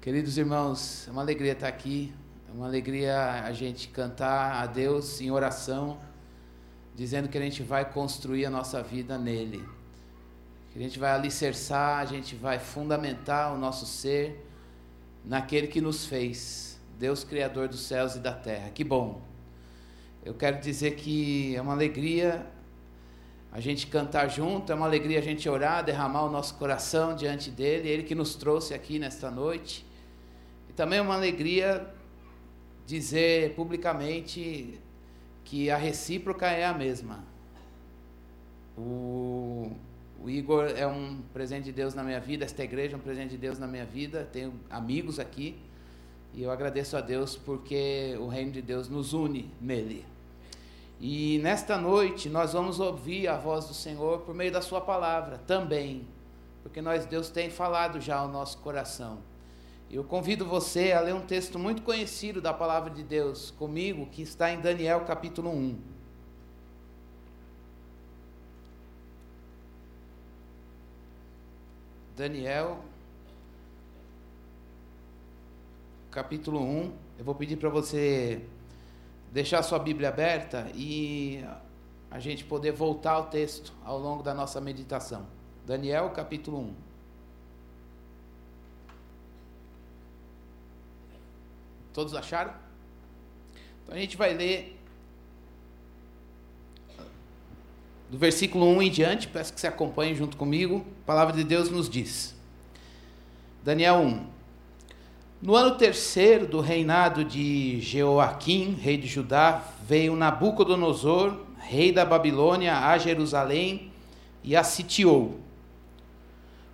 Queridos irmãos, é uma alegria estar aqui, é uma alegria a gente cantar a Deus em oração, dizendo que a gente vai construir a nossa vida nele, que a gente vai alicerçar, a gente vai fundamentar o nosso ser naquele que nos fez, Deus Criador dos céus e da terra. Que bom! Eu quero dizer que é uma alegria a gente cantar junto, é uma alegria a gente orar, derramar o nosso coração diante dele, ele que nos trouxe aqui nesta noite. E também é uma alegria dizer publicamente que a recíproca é a mesma. O, o, Igor é um presente de Deus na minha vida, esta igreja é um presente de Deus na minha vida, tenho amigos aqui e eu agradeço a Deus porque o reino de Deus nos une nele. E nesta noite nós vamos ouvir a voz do Senhor por meio da Sua palavra também, porque nós Deus tem falado já ao nosso coração. Eu convido você a ler um texto muito conhecido da palavra de Deus comigo, que está em Daniel capítulo 1. Daniel, capítulo 1. Eu vou pedir para você deixar sua Bíblia aberta e a gente poder voltar ao texto ao longo da nossa meditação. Daniel, capítulo 1. Todos acharam? Então a gente vai ler do versículo 1 em diante, peço que você acompanhe junto comigo. A palavra de Deus nos diz. Daniel 1. No ano terceiro do reinado de Jeoaquim, rei de Judá, veio Nabucodonosor, rei da Babilônia, a Jerusalém e a sitiou.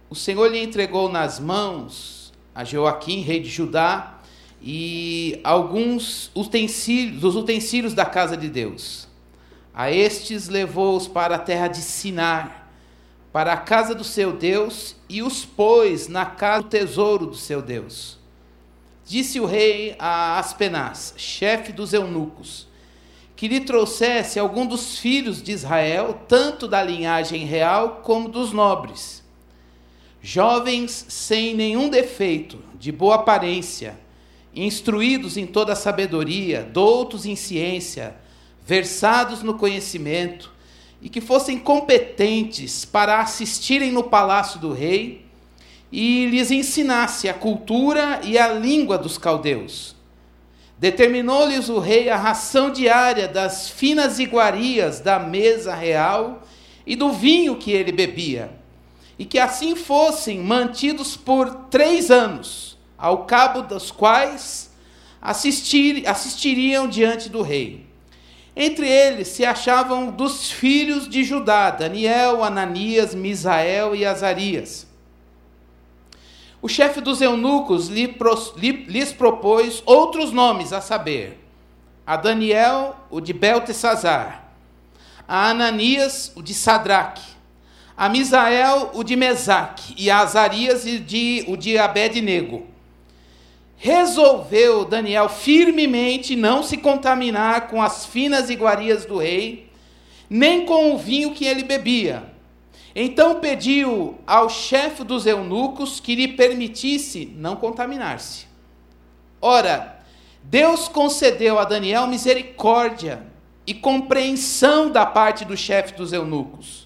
O Senhor lhe entregou nas mãos a Jeoaquim, rei de Judá, e alguns utensílios, dos utensílios da casa de Deus. A estes levou-os para a terra de Sinar, para a casa do seu Deus, e os pôs na casa do tesouro do seu Deus. Disse o rei a Aspenaz, chefe dos eunucos, que lhe trouxesse algum dos filhos de Israel, tanto da linhagem real como dos nobres, jovens sem nenhum defeito, de boa aparência, instruídos em toda a sabedoria, doutos em ciência, versados no conhecimento, e que fossem competentes para assistirem no palácio do rei e lhes ensinasse a cultura e a língua dos caldeus. Determinou-lhes o rei a ração diária das finas iguarias da mesa real e do vinho que ele bebia, e que assim fossem mantidos por três anos ao cabo dos quais assistir, assistiriam diante do rei. Entre eles se achavam dos filhos de Judá, Daniel, Ananias, Misael e Azarias. O chefe dos eunucos lhes propôs outros nomes, a saber, a Daniel, o de Beltesazar, a Ananias, o de Sadraque, a Misael, o de Mesaque, e a Azarias, o de, o de Abednego resolveu Daniel firmemente não se contaminar com as finas iguarias do rei, nem com o vinho que ele bebia. Então pediu ao chefe dos eunucos que lhe permitisse não contaminar-se. Ora, Deus concedeu a Daniel misericórdia e compreensão da parte do chefe dos eunucos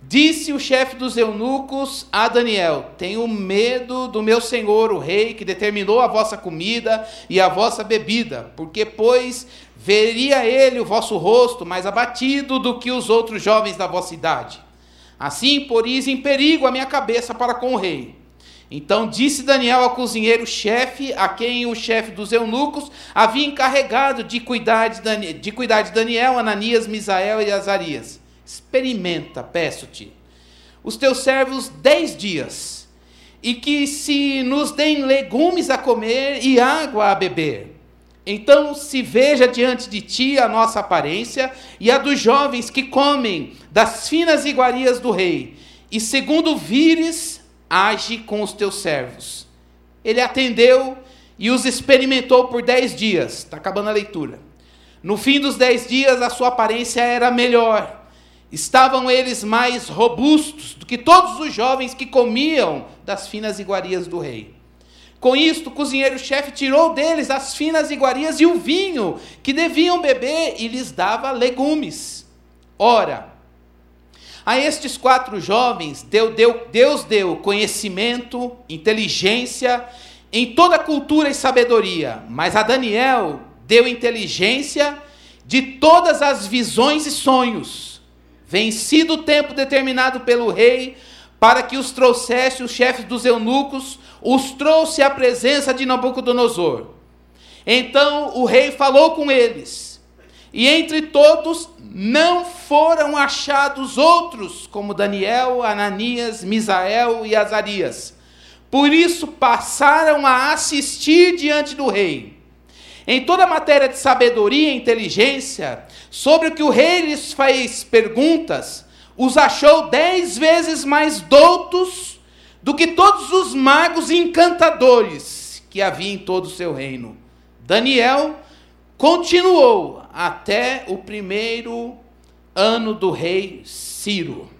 Disse o chefe dos eunucos a Daniel: Tenho medo do meu senhor, o rei, que determinou a vossa comida e a vossa bebida, porque, pois, veria ele o vosso rosto mais abatido do que os outros jovens da vossa idade. Assim, poris em perigo a minha cabeça para com o rei. Então disse Daniel ao cozinheiro-chefe, a quem o chefe dos eunucos havia encarregado de cuidar de, de, cuidar de Daniel, Ananias, Misael e Azarias experimenta, peço-te, os teus servos dez dias, e que se nos deem legumes a comer e água a beber. Então se veja diante de ti a nossa aparência e a dos jovens que comem das finas iguarias do rei, e segundo vires, age com os teus servos. Ele atendeu e os experimentou por dez dias. Está acabando a leitura. No fim dos dez dias, a sua aparência era melhor Estavam eles mais robustos do que todos os jovens que comiam das finas iguarias do rei. Com isto, o cozinheiro-chefe tirou deles as finas iguarias e o vinho que deviam beber e lhes dava legumes. Ora, a estes quatro jovens deu, deu, Deus deu conhecimento, inteligência em toda cultura e sabedoria, mas a Daniel deu inteligência de todas as visões e sonhos. Vencido o tempo determinado pelo rei, para que os trouxesse os chefes dos eunucos, os trouxe à presença de Nabucodonosor. Então o rei falou com eles, e entre todos não foram achados outros como Daniel, Ananias, Misael e Azarias. Por isso passaram a assistir diante do rei. Em toda matéria de sabedoria e inteligência, sobre o que o rei lhes fez perguntas, os achou dez vezes mais doutos do que todos os magos e encantadores que havia em todo o seu reino. Daniel continuou até o primeiro ano do rei Ciro.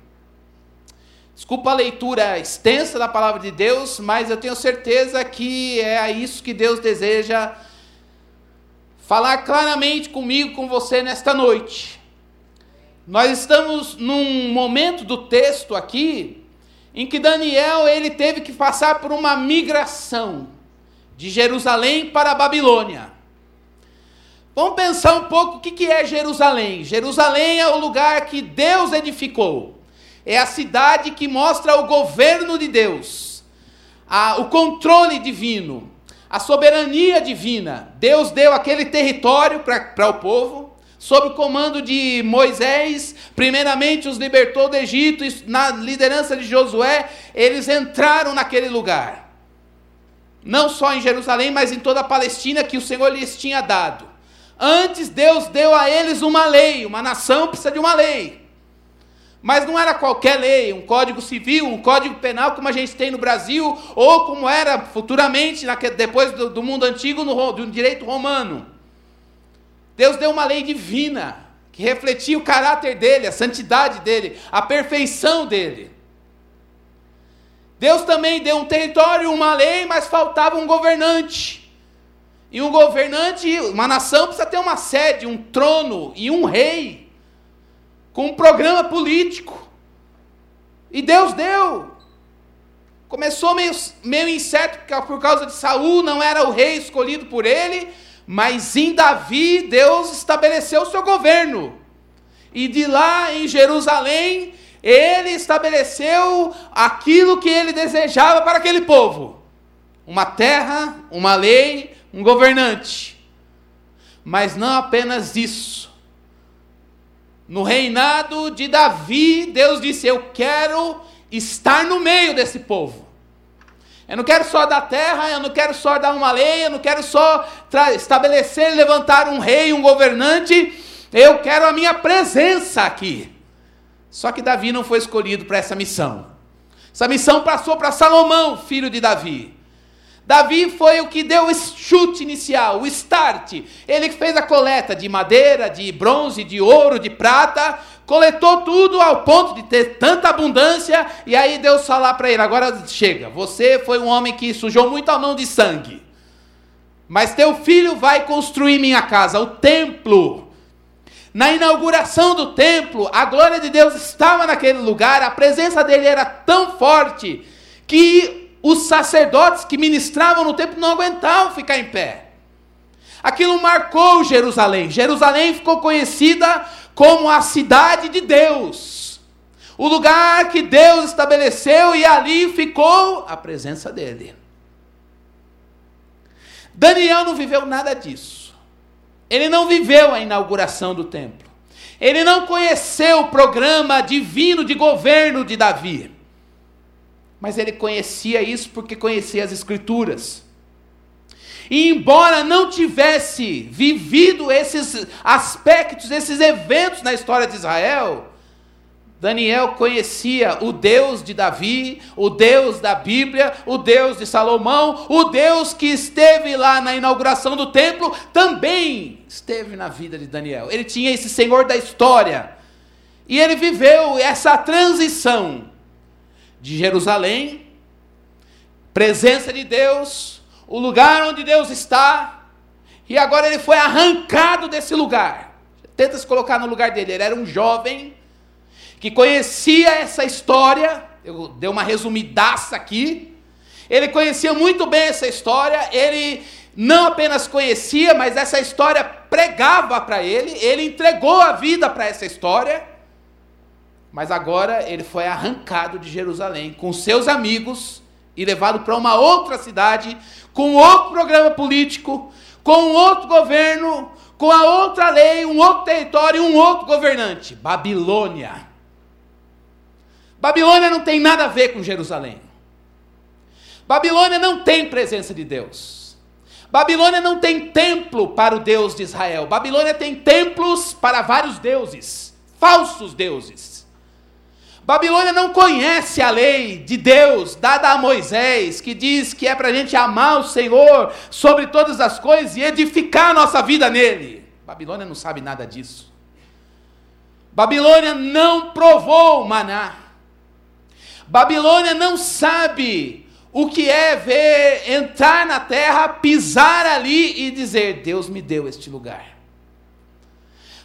Desculpa a leitura extensa da palavra de Deus, mas eu tenho certeza que é a isso que Deus deseja falar claramente comigo, com você nesta noite. Nós estamos num momento do texto aqui em que Daniel ele teve que passar por uma migração de Jerusalém para a Babilônia. Vamos pensar um pouco o que é Jerusalém. Jerusalém é o lugar que Deus edificou. É a cidade que mostra o governo de Deus, a, o controle divino a soberania divina. Deus deu aquele território para o povo, sob o comando de Moisés, primeiramente os libertou do Egito, e na liderança de Josué, eles entraram naquele lugar. Não só em Jerusalém, mas em toda a Palestina que o Senhor lhes tinha dado. Antes, Deus deu a eles uma lei, uma nação precisa de uma lei. Mas não era qualquer lei, um código civil, um código penal como a gente tem no Brasil, ou como era futuramente, depois do, do mundo antigo, no, do direito romano. Deus deu uma lei divina, que refletia o caráter dele, a santidade dele, a perfeição dele. Deus também deu um território, uma lei, mas faltava um governante. E um governante, uma nação precisa ter uma sede, um trono e um rei com um programa político. E Deus deu. Começou meio, meio incerto por causa de Saul, não era o rei escolhido por ele, mas em Davi Deus estabeleceu o seu governo. E de lá em Jerusalém, ele estabeleceu aquilo que ele desejava para aquele povo: uma terra, uma lei, um governante. Mas não apenas isso. No reinado de Davi, Deus disse: Eu quero estar no meio desse povo. Eu não quero só dar terra, eu não quero só dar uma lei, eu não quero só estabelecer, levantar um rei, um governante. Eu quero a minha presença aqui. Só que Davi não foi escolhido para essa missão. Essa missão passou para Salomão, filho de Davi. Davi foi o que deu o chute inicial, o start. Ele fez a coleta de madeira, de bronze, de ouro, de prata, coletou tudo ao ponto de ter tanta abundância, e aí Deus falar para ele: agora chega, você foi um homem que sujou muito a mão de sangue, mas teu filho vai construir minha casa, o templo. Na inauguração do templo, a glória de Deus estava naquele lugar, a presença dele era tão forte que os sacerdotes que ministravam no templo não aguentavam ficar em pé. Aquilo marcou Jerusalém. Jerusalém ficou conhecida como a cidade de Deus. O lugar que Deus estabeleceu e ali ficou a presença dele. Daniel não viveu nada disso. Ele não viveu a inauguração do templo. Ele não conheceu o programa divino de governo de Davi. Mas ele conhecia isso porque conhecia as Escrituras. E embora não tivesse vivido esses aspectos, esses eventos na história de Israel, Daniel conhecia o Deus de Davi, o Deus da Bíblia, o Deus de Salomão, o Deus que esteve lá na inauguração do templo, também esteve na vida de Daniel. Ele tinha esse Senhor da história. E ele viveu essa transição de Jerusalém, presença de Deus, o lugar onde Deus está, e agora ele foi arrancado desse lugar. Tenta se colocar no lugar dele. Ele era um jovem que conhecia essa história. Eu dei uma resumidaça aqui. Ele conhecia muito bem essa história. Ele não apenas conhecia, mas essa história pregava para ele. Ele entregou a vida para essa história. Mas agora ele foi arrancado de Jerusalém com seus amigos e levado para uma outra cidade, com outro programa político, com outro governo, com a outra lei, um outro território um outro governante. Babilônia. Babilônia não tem nada a ver com Jerusalém. Babilônia não tem presença de Deus. Babilônia não tem templo para o Deus de Israel. Babilônia tem templos para vários deuses, falsos deuses. Babilônia não conhece a lei de Deus dada a Moisés, que diz que é para a gente amar o Senhor sobre todas as coisas e edificar a nossa vida nele. Babilônia não sabe nada disso. Babilônia não provou maná. Babilônia não sabe o que é ver entrar na terra, pisar ali e dizer: Deus me deu este lugar.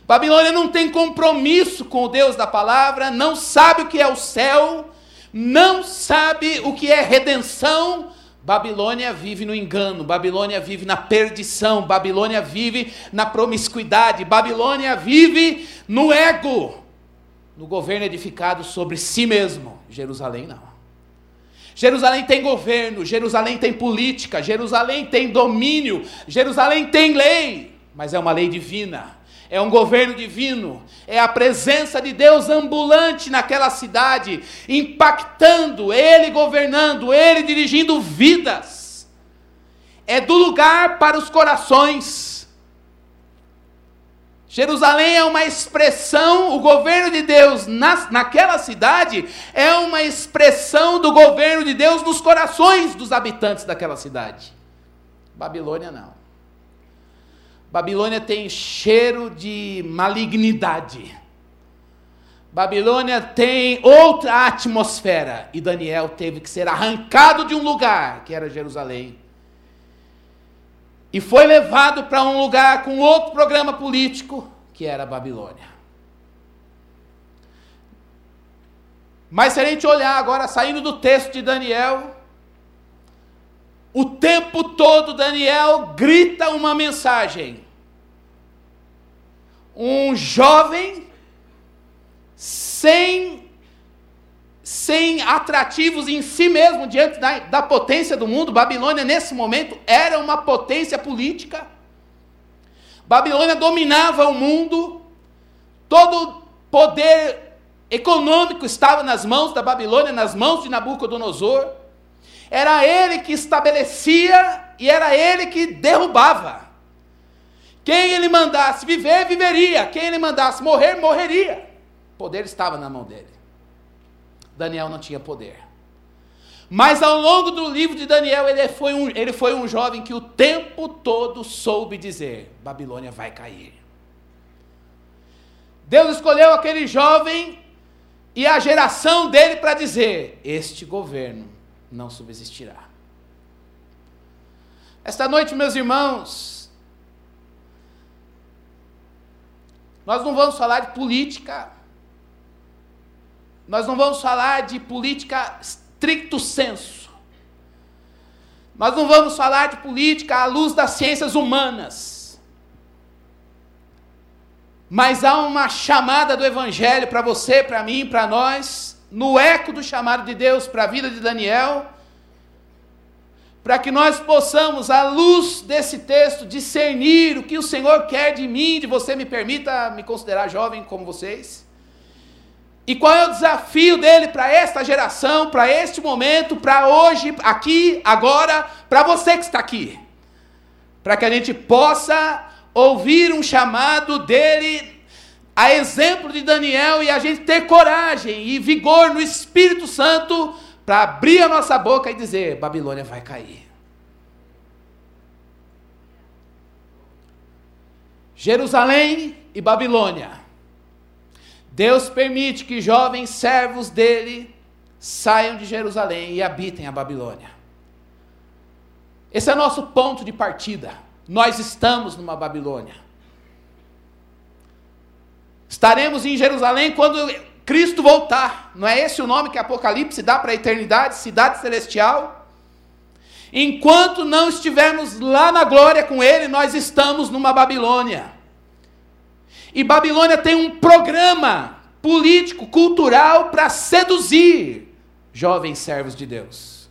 Babilônia não tem compromisso com o Deus da palavra, não sabe o que é o céu, não sabe o que é redenção. Babilônia vive no engano, Babilônia vive na perdição, Babilônia vive na promiscuidade, Babilônia vive no ego, no governo edificado sobre si mesmo. Jerusalém não. Jerusalém tem governo, Jerusalém tem política, Jerusalém tem domínio, Jerusalém tem lei, mas é uma lei divina é um governo divino, é a presença de Deus ambulante naquela cidade, impactando, Ele governando, Ele dirigindo vidas. É do lugar para os corações. Jerusalém é uma expressão, o governo de Deus na, naquela cidade é uma expressão do governo de Deus nos corações dos habitantes daquela cidade. Babilônia não. Babilônia tem cheiro de malignidade. Babilônia tem outra atmosfera. E Daniel teve que ser arrancado de um lugar, que era Jerusalém. E foi levado para um lugar com outro programa político, que era Babilônia. Mas se a gente olhar agora, saindo do texto de Daniel, o tempo todo Daniel grita uma mensagem um jovem sem, sem atrativos em si mesmo diante da, da potência do mundo. Babilônia, nesse momento, era uma potência política. Babilônia dominava o mundo, todo poder econômico estava nas mãos da Babilônia, nas mãos de Nabucodonosor. Era ele que estabelecia e era ele que derrubava. Quem ele mandasse viver, viveria. Quem ele mandasse morrer, morreria. O poder estava na mão dele. Daniel não tinha poder. Mas ao longo do livro de Daniel, ele foi, um, ele foi um jovem que o tempo todo soube dizer: Babilônia vai cair. Deus escolheu aquele jovem e a geração dele para dizer: Este governo não subsistirá. Esta noite, meus irmãos, Nós não vamos falar de política. Nós não vamos falar de política stricto senso. Nós não vamos falar de política à luz das ciências humanas. Mas há uma chamada do Evangelho para você, para mim, para nós, no eco do chamado de Deus para a vida de Daniel, para que nós possamos, à luz desse texto, discernir o que o Senhor quer de mim, de você, me permita me considerar jovem como vocês. E qual é o desafio dele para esta geração, para este momento, para hoje, aqui, agora, para você que está aqui. Para que a gente possa ouvir um chamado dele, a exemplo de Daniel, e a gente ter coragem e vigor no Espírito Santo para abrir a nossa boca e dizer: Babilônia vai cair. Jerusalém e Babilônia. Deus permite que jovens servos dele saiam de Jerusalém e habitem a Babilônia. Esse é nosso ponto de partida. Nós estamos numa Babilônia. Estaremos em Jerusalém quando Cristo voltar. Não é esse o nome que Apocalipse dá para a eternidade, cidade celestial? Enquanto não estivermos lá na glória com Ele, nós estamos numa Babilônia. E Babilônia tem um programa político, cultural para seduzir jovens servos de Deus.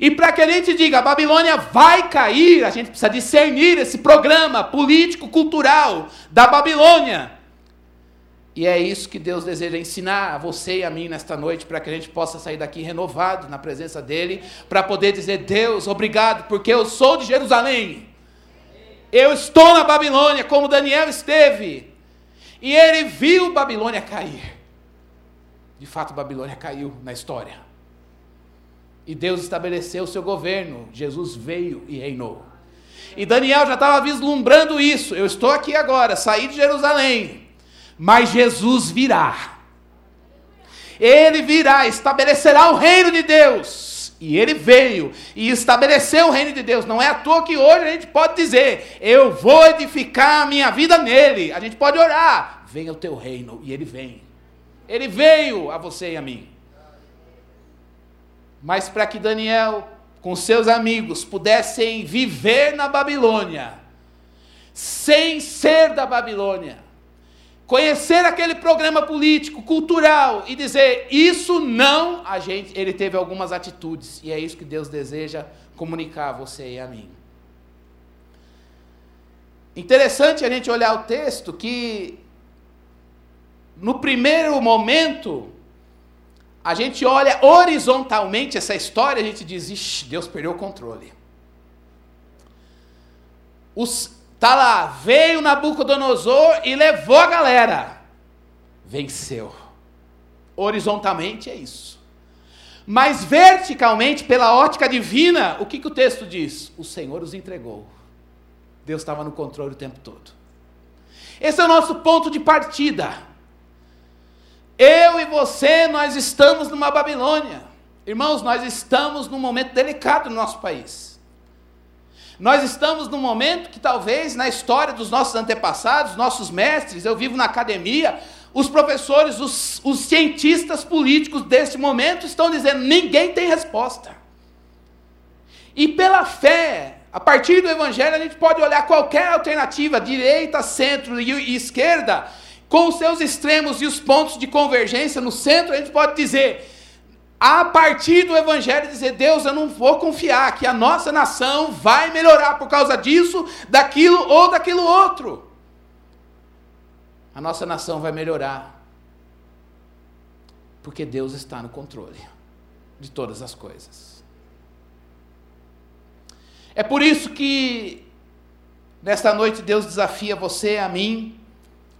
E para que a gente diga, a Babilônia vai cair, a gente precisa discernir esse programa político, cultural da Babilônia. E é isso que Deus deseja ensinar a você e a mim nesta noite, para que a gente possa sair daqui renovado na presença dEle, para poder dizer: Deus, obrigado, porque eu sou de Jerusalém. Eu estou na Babilônia, como Daniel esteve. E ele viu Babilônia cair. De fato, Babilônia caiu na história. E Deus estabeleceu o seu governo. Jesus veio e reinou. E Daniel já estava vislumbrando isso. Eu estou aqui agora, saí de Jerusalém. Mas Jesus virá. Ele virá, estabelecerá o reino de Deus. E ele veio e estabeleceu o reino de Deus. Não é à toa que hoje a gente pode dizer: Eu vou edificar a minha vida nele. A gente pode orar: Venha o teu reino. E ele vem. Ele veio a você e a mim. Mas para que Daniel, com seus amigos, pudessem viver na Babilônia, sem ser da Babilônia, conhecer aquele programa político, cultural e dizer isso não, a gente, ele teve algumas atitudes e é isso que Deus deseja comunicar a você e a mim. Interessante a gente olhar o texto que no primeiro momento, a gente olha horizontalmente essa história, a gente diz, Deus perdeu o controle. Os, tá lá, veio Nabucodonosor e levou a galera. Venceu. Horizontalmente é isso. Mas verticalmente, pela ótica divina, o que, que o texto diz? O Senhor os entregou. Deus estava no controle o tempo todo. Esse é o nosso ponto de partida. Eu e você, nós estamos numa Babilônia. Irmãos, nós estamos num momento delicado no nosso país. Nós estamos num momento que talvez na história dos nossos antepassados, nossos mestres, eu vivo na academia, os professores, os, os cientistas políticos deste momento estão dizendo: ninguém tem resposta. E pela fé, a partir do Evangelho, a gente pode olhar qualquer alternativa, direita, centro e esquerda, com os seus extremos e os pontos de convergência no centro, a gente pode dizer, a partir do Evangelho, dizer: Deus, eu não vou confiar que a nossa nação vai melhorar por causa disso, daquilo ou daquilo outro. A nossa nação vai melhorar, porque Deus está no controle de todas as coisas. É por isso que, nesta noite, Deus desafia você, a mim,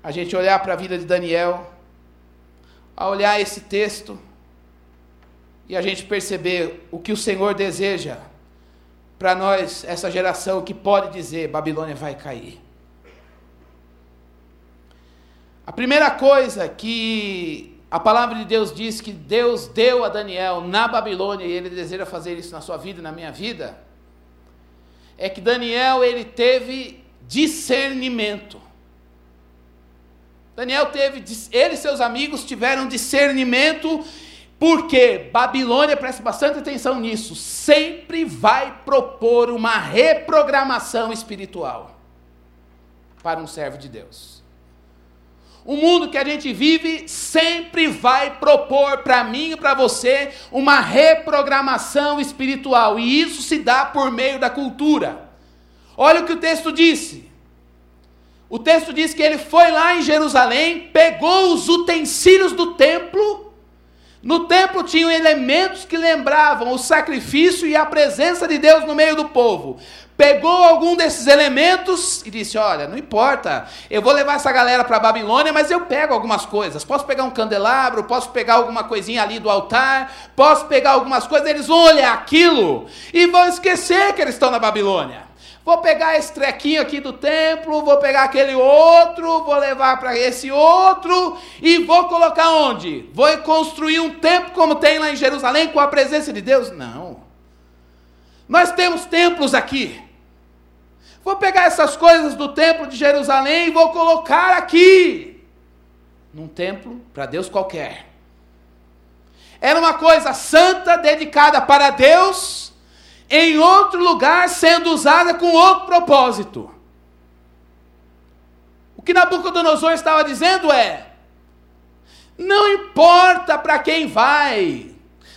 a gente olhar para a vida de Daniel, a olhar esse texto e a gente perceber o que o Senhor deseja para nós, essa geração que pode dizer: Babilônia vai cair. A primeira coisa que a palavra de Deus diz que Deus deu a Daniel na Babilônia e ele deseja fazer isso na sua vida e na minha vida, é que Daniel ele teve discernimento. Daniel teve, ele e seus amigos tiveram discernimento, porque Babilônia, preste bastante atenção nisso, sempre vai propor uma reprogramação espiritual para um servo de Deus. O mundo que a gente vive sempre vai propor para mim e para você uma reprogramação espiritual, e isso se dá por meio da cultura. Olha o que o texto disse. O texto diz que ele foi lá em Jerusalém, pegou os utensílios do templo. No templo tinham elementos que lembravam o sacrifício e a presença de Deus no meio do povo. Pegou algum desses elementos e disse: Olha, não importa, eu vou levar essa galera para a Babilônia, mas eu pego algumas coisas. Posso pegar um candelabro, posso pegar alguma coisinha ali do altar, posso pegar algumas coisas. Eles vão olhar aquilo e vão esquecer que eles estão na Babilônia. Vou pegar esse trequinho aqui do templo, vou pegar aquele outro, vou levar para esse outro e vou colocar onde? Vou construir um templo como tem lá em Jerusalém com a presença de Deus? Não. Nós temos templos aqui. Vou pegar essas coisas do templo de Jerusalém e vou colocar aqui. Num templo para Deus qualquer. Era uma coisa santa, dedicada para Deus, em outro lugar, sendo usada com outro propósito. O que Nabucodonosor estava dizendo é: não importa para quem vai,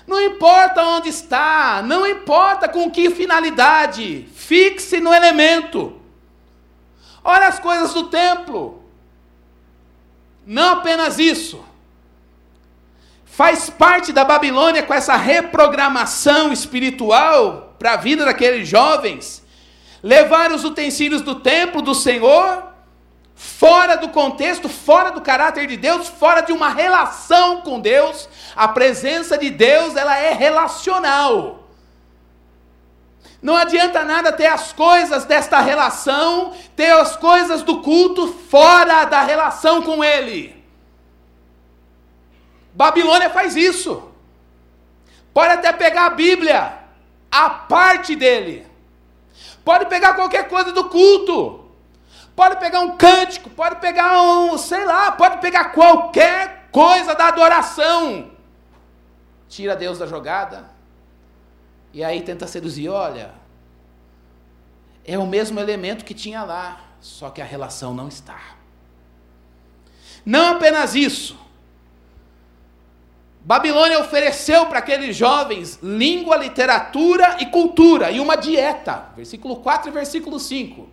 não importa onde está, não importa com que finalidade, fixe no elemento. Olha as coisas do templo. Não apenas isso. Faz parte da Babilônia com essa reprogramação espiritual para a vida daqueles jovens. Levar os utensílios do templo do Senhor fora do contexto, fora do caráter de Deus, fora de uma relação com Deus. A presença de Deus, ela é relacional. Não adianta nada ter as coisas desta relação, ter as coisas do culto fora da relação com Ele. Babilônia faz isso. Pode até pegar a Bíblia, a parte dele. Pode pegar qualquer coisa do culto. Pode pegar um cântico, pode pegar um, sei lá, pode pegar qualquer coisa da adoração. Tira Deus da jogada. E aí tenta seduzir, olha, é o mesmo elemento que tinha lá, só que a relação não está. Não apenas isso. Babilônia ofereceu para aqueles jovens língua, literatura e cultura e uma dieta. Versículo 4 e versículo 5.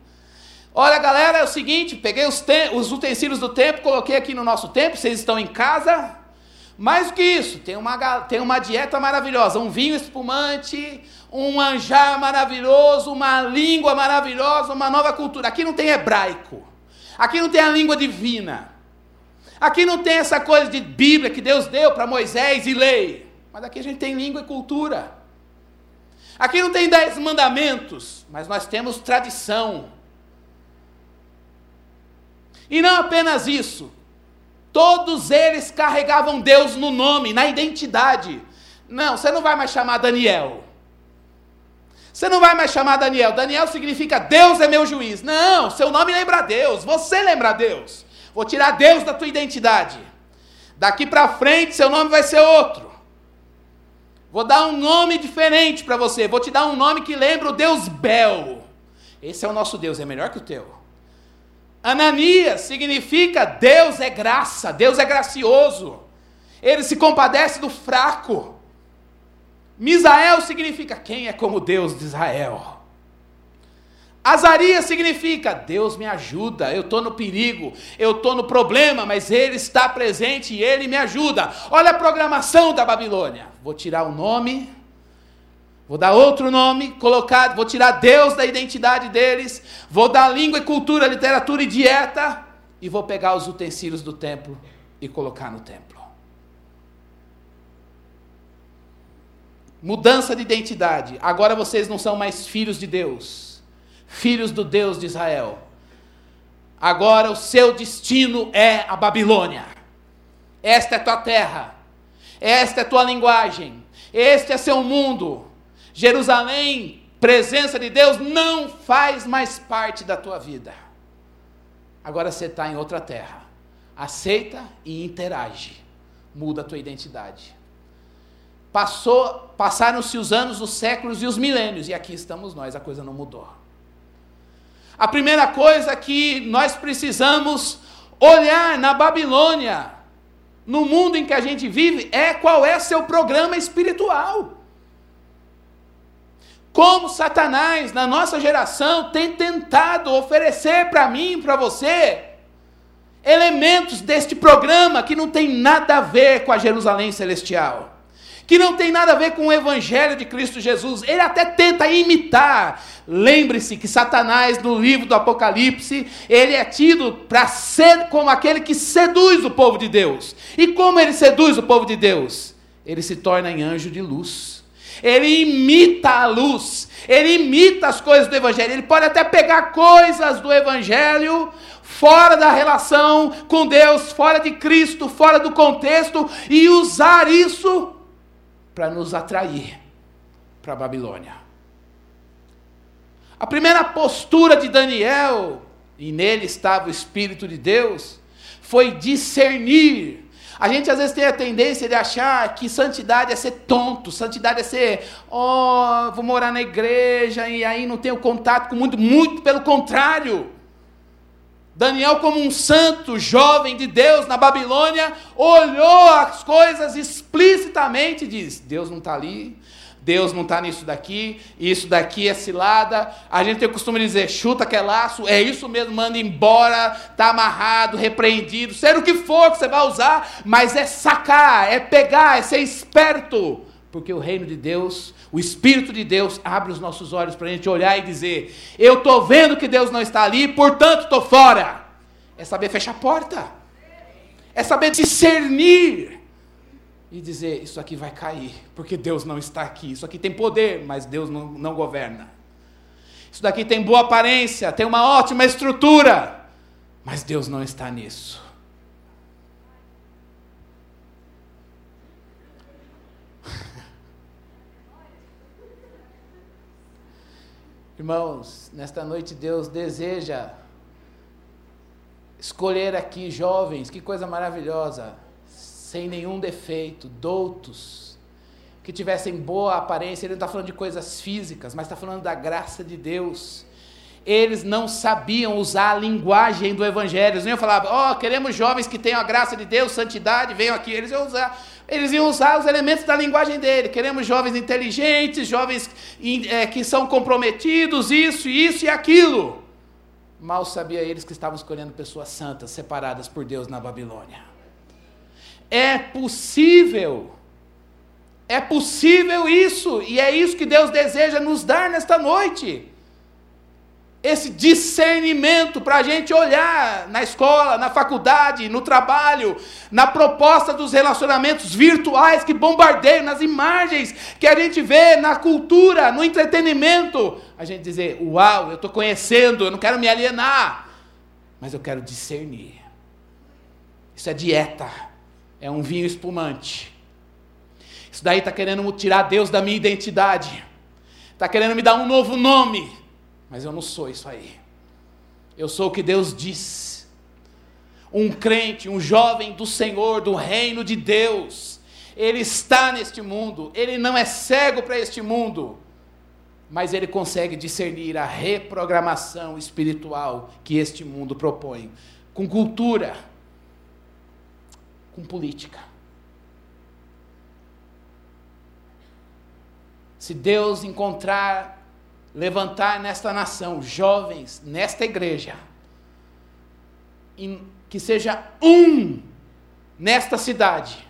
Olha, galera, é o seguinte: peguei os, os utensílios do templo, coloquei aqui no nosso templo, vocês estão em casa. Mais do que isso, tem uma, tem uma dieta maravilhosa: um vinho espumante, um manjar maravilhoso, uma língua maravilhosa, uma nova cultura. Aqui não tem hebraico, aqui não tem a língua divina, aqui não tem essa coisa de Bíblia que Deus deu para Moisés e lei, mas aqui a gente tem língua e cultura. Aqui não tem dez mandamentos, mas nós temos tradição. E não apenas isso, todos eles carregavam Deus no nome, na identidade. Não, você não vai mais chamar Daniel. Você não vai mais chamar Daniel. Daniel significa Deus é meu juiz. Não, seu nome lembra Deus. Você lembra Deus. Vou tirar Deus da tua identidade. Daqui para frente, seu nome vai ser outro. Vou dar um nome diferente para você. Vou te dar um nome que lembra o Deus Bel. Esse é o nosso Deus, é melhor que o teu. Ananias significa Deus é graça, Deus é gracioso. Ele se compadece do fraco. Misael significa quem é como Deus de Israel. Azarias significa Deus me ajuda, eu estou no perigo, eu estou no problema, mas Ele está presente e Ele me ajuda. Olha a programação da Babilônia. Vou tirar o nome Vou dar outro nome, colocar, vou tirar Deus da identidade deles, vou dar língua e cultura, literatura e dieta, e vou pegar os utensílios do templo e colocar no templo. Mudança de identidade. Agora vocês não são mais filhos de Deus, filhos do Deus de Israel. Agora o seu destino é a Babilônia. Esta é tua terra. Esta é tua linguagem. Este é seu mundo. Jerusalém, presença de Deus, não faz mais parte da tua vida. Agora você está em outra terra. Aceita e interage. Muda a tua identidade. Passou, passaram-se os anos, os séculos e os milênios, e aqui estamos nós, a coisa não mudou. A primeira coisa que nós precisamos olhar na Babilônia, no mundo em que a gente vive, é qual é seu programa espiritual. Como Satanás, na nossa geração, tem tentado oferecer para mim e para você elementos deste programa que não tem nada a ver com a Jerusalém celestial, que não tem nada a ver com o Evangelho de Cristo Jesus. Ele até tenta imitar. Lembre-se que Satanás, no livro do Apocalipse, ele é tido para ser como aquele que seduz o povo de Deus. E como ele seduz o povo de Deus? Ele se torna em anjo de luz ele imita a luz, ele imita as coisas do Evangelho, ele pode até pegar coisas do Evangelho fora da relação com Deus, fora de Cristo, fora do contexto, e usar isso para nos atrair para a Babilônia. A primeira postura de Daniel, e nele estava o Espírito de Deus, foi discernir. A gente às vezes tem a tendência de achar que santidade é ser tonto, santidade é ser, oh, vou morar na igreja e aí não tenho contato com muito, muito pelo contrário. Daniel, como um santo jovem de Deus na Babilônia, olhou as coisas explicitamente e diz: Deus não está ali, Deus não está nisso daqui, isso daqui é cilada. A gente tem o costume de dizer: chuta que é laço, é isso mesmo, manda embora, está amarrado, repreendido, ser o que for que você vai usar, mas é sacar, é pegar, é ser esperto. Porque o reino de Deus, o Espírito de Deus, abre os nossos olhos para a gente olhar e dizer: Eu estou vendo que Deus não está ali, portanto estou fora. É saber fechar a porta, é saber discernir e dizer: Isso aqui vai cair, porque Deus não está aqui. Isso aqui tem poder, mas Deus não, não governa. Isso daqui tem boa aparência, tem uma ótima estrutura, mas Deus não está nisso. Irmãos, nesta noite Deus deseja escolher aqui jovens, que coisa maravilhosa, sem nenhum defeito, doutos, que tivessem boa aparência. Ele não está falando de coisas físicas, mas está falando da graça de Deus. Eles não sabiam usar a linguagem do Evangelho. Eles não iam falar, ó, oh, queremos jovens que tenham a graça de Deus, santidade, venham aqui. Eles iam usar eles iam usar os elementos da linguagem dele. Queremos jovens inteligentes, jovens é, que são comprometidos, isso, isso e aquilo. Mal sabia eles que estavam escolhendo pessoas santas, separadas por Deus na Babilônia. É possível, é possível isso, e é isso que Deus deseja nos dar nesta noite esse discernimento para a gente olhar na escola, na faculdade, no trabalho, na proposta dos relacionamentos virtuais que bombardeiam, nas imagens que a gente vê na cultura, no entretenimento. A gente dizer: Uau, eu estou conhecendo, eu não quero me alienar, mas eu quero discernir. Isso é dieta, é um vinho espumante. Isso daí está querendo tirar Deus da minha identidade, está querendo me dar um novo nome mas eu não sou isso aí. Eu sou o que Deus diz. Um crente, um jovem do Senhor, do reino de Deus. Ele está neste mundo, ele não é cego para este mundo, mas ele consegue discernir a reprogramação espiritual que este mundo propõe, com cultura, com política. Se Deus encontrar levantar nesta nação jovens, nesta igreja, que seja um nesta cidade,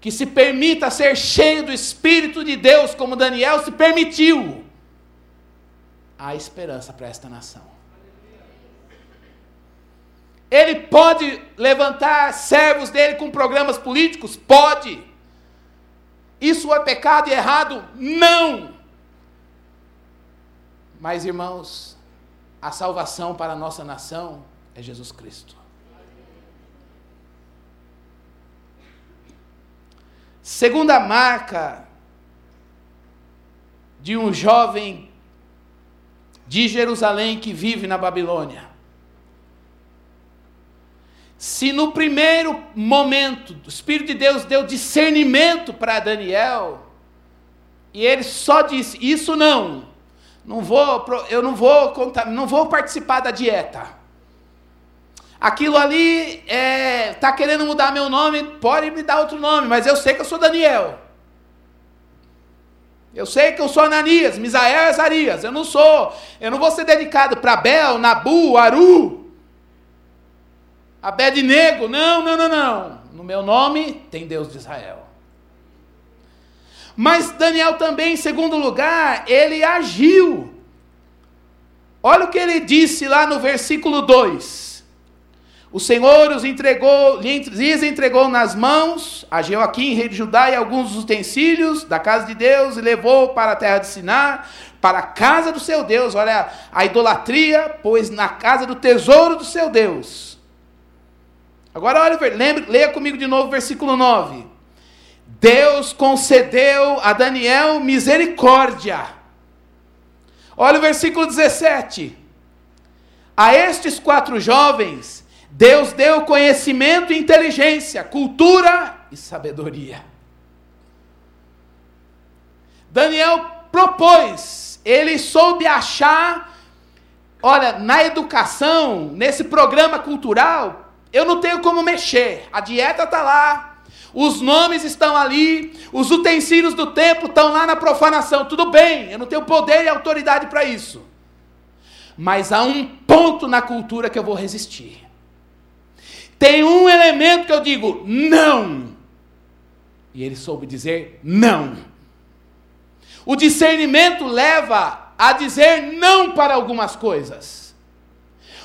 que se permita ser cheio do Espírito de Deus, como Daniel se permitiu, há esperança para esta nação. Ele pode levantar servos dele com programas políticos? Pode. Isso é pecado e errado? Não. Mas, irmãos, a salvação para a nossa nação é Jesus Cristo. Segunda marca de um jovem de Jerusalém que vive na Babilônia. Se no primeiro momento o Espírito de Deus deu discernimento para Daniel, e ele só disse: Isso não, não vou, eu não vou contar, não vou participar da dieta. Aquilo ali é, tá querendo mudar meu nome, pode me dar outro nome, mas eu sei que eu sou Daniel. Eu sei que eu sou Ananias, Misael e Azarias. Eu não sou, eu não vou ser dedicado para Bel, Nabu, Aru, Abednego. Não, não, não, não. No meu nome tem Deus de Israel. Mas Daniel também, em segundo lugar, ele agiu. Olha o que ele disse lá no versículo 2. O Senhor os entregou, lhes entregou nas mãos a Joaquim, rei de Judá, e alguns utensílios da casa de Deus, e levou para a terra de Sinar, para a casa do seu Deus. Olha a idolatria, pois na casa do tesouro do seu Deus. Agora olha, lembre, leia comigo de novo o versículo 9. Deus concedeu a Daniel misericórdia, Olha o versículo 17. A estes quatro jovens, Deus deu conhecimento e inteligência, cultura e sabedoria. Daniel propôs, ele soube achar, olha, na educação, nesse programa cultural, eu não tenho como mexer, a dieta está lá, os nomes estão ali, os utensílios do templo estão lá na profanação, tudo bem, eu não tenho poder e autoridade para isso. Mas há um ponto na cultura que eu vou resistir. Tem um elemento que eu digo não. E ele soube dizer não. O discernimento leva a dizer não para algumas coisas.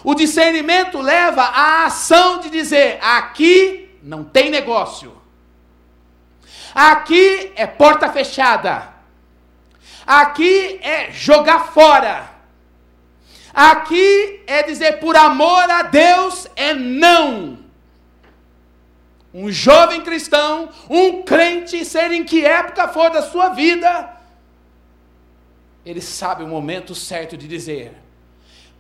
O discernimento leva à ação de dizer: aqui não tem negócio. Aqui é porta fechada. Aqui é jogar fora. Aqui é dizer por amor a Deus é não. Um jovem cristão, um crente, seja em que época for da sua vida, ele sabe o momento certo de dizer: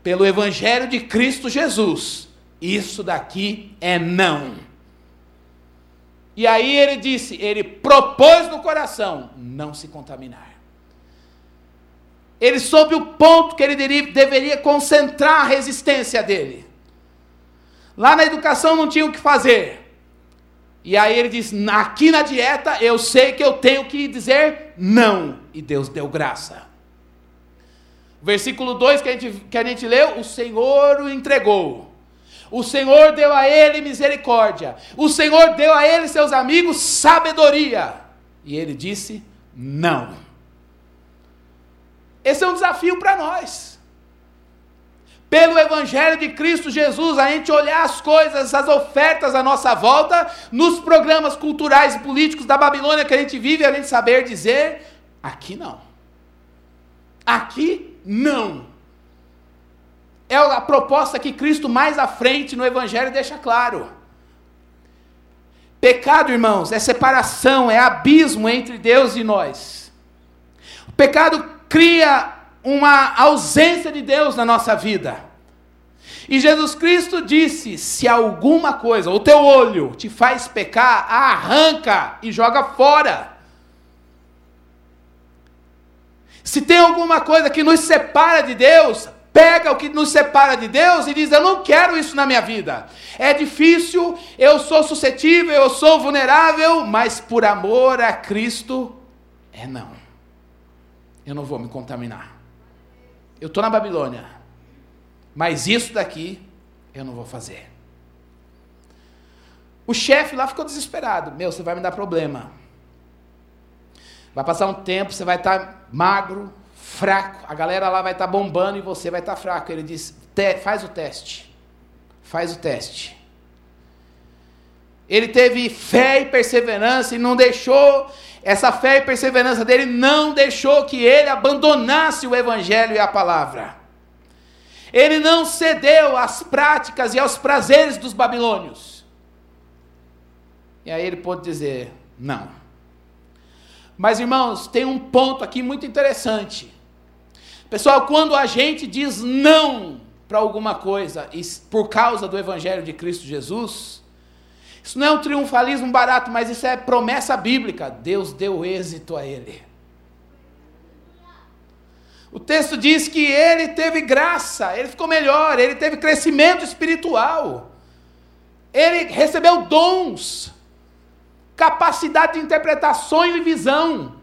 pelo Evangelho de Cristo Jesus, isso daqui é não. E aí ele disse, ele propôs no coração não se contaminar. Ele soube o ponto que ele deveria concentrar a resistência dele. Lá na educação não tinha o que fazer. E aí ele diz: aqui na dieta eu sei que eu tenho que dizer não. E Deus deu graça. Versículo 2 que a gente, que a gente leu: O Senhor o entregou. O Senhor deu a ele misericórdia. O Senhor deu a ele, seus amigos, sabedoria. E ele disse: Não. Esse é um desafio para nós. Pelo Evangelho de Cristo Jesus, a gente olhar as coisas, as ofertas à nossa volta, nos programas culturais e políticos da Babilônia que a gente vive, a gente saber dizer: aqui não. Aqui não. É a proposta que Cristo mais à frente no Evangelho deixa claro. Pecado, irmãos, é separação, é abismo entre Deus e nós. O pecado cria uma ausência de Deus na nossa vida. E Jesus Cristo disse: se alguma coisa, o teu olho te faz pecar, arranca e joga fora. Se tem alguma coisa que nos separa de Deus, pega o que nos separa de Deus e diz: Eu não quero isso na minha vida. É difícil, eu sou suscetível, eu sou vulnerável, mas por amor a Cristo, é não. Eu não vou me contaminar. Eu estou na Babilônia, mas isso daqui eu não vou fazer. O chefe lá ficou desesperado: Meu, você vai me dar problema. Vai passar um tempo, você vai estar tá magro, fraco, a galera lá vai estar tá bombando e você vai estar tá fraco. Ele diz: faz o teste. Faz o teste. Ele teve fé e perseverança e não deixou, essa fé e perseverança dele não deixou que ele abandonasse o evangelho e a palavra. Ele não cedeu às práticas e aos prazeres dos babilônios. E aí ele pôde dizer: não. Mas, irmãos, tem um ponto aqui muito interessante. Pessoal, quando a gente diz não para alguma coisa por causa do Evangelho de Cristo Jesus, isso não é um triunfalismo barato, mas isso é promessa bíblica. Deus deu êxito a ele. O texto diz que ele teve graça, ele ficou melhor, ele teve crescimento espiritual, ele recebeu dons capacidade de interpretação e visão.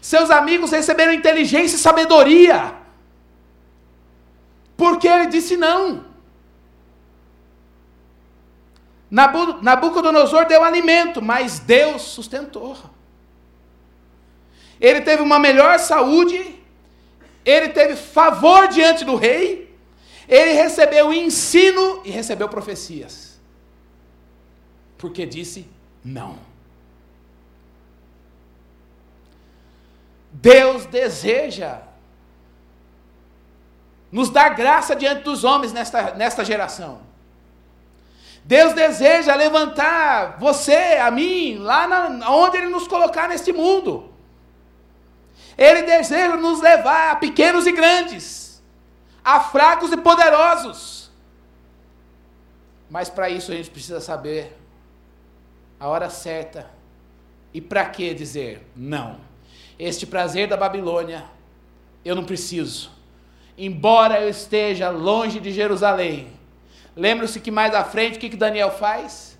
Seus amigos receberam inteligência e sabedoria. Porque ele disse não. Nabucodonosor deu alimento, mas Deus sustentou. Ele teve uma melhor saúde, ele teve favor diante do rei, ele recebeu ensino e recebeu profecias. Porque disse não. Deus deseja nos dar graça diante dos homens nesta, nesta geração. Deus deseja levantar você, a mim, lá na, onde Ele nos colocar neste mundo. Ele deseja nos levar a pequenos e grandes, a fracos e poderosos. Mas para isso a gente precisa saber a hora certa e para que dizer não. Este prazer da Babilônia eu não preciso. Embora eu esteja longe de Jerusalém. Lembra-se que mais à frente o que, que Daniel faz?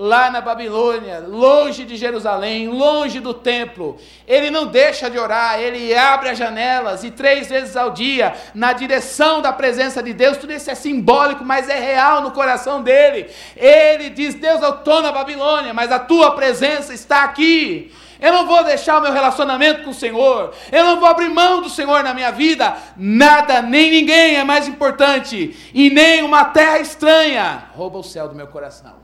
lá na Babilônia, longe de Jerusalém, longe do templo. Ele não deixa de orar, ele abre as janelas e três vezes ao dia, na direção da presença de Deus. Tudo isso é simbólico, mas é real no coração dele. Ele diz: Deus, eu estou na Babilônia, mas a tua presença está aqui. Eu não vou deixar o meu relacionamento com o Senhor. Eu não vou abrir mão do Senhor na minha vida. Nada, nem ninguém é mais importante. E nem uma terra estranha rouba o céu do meu coração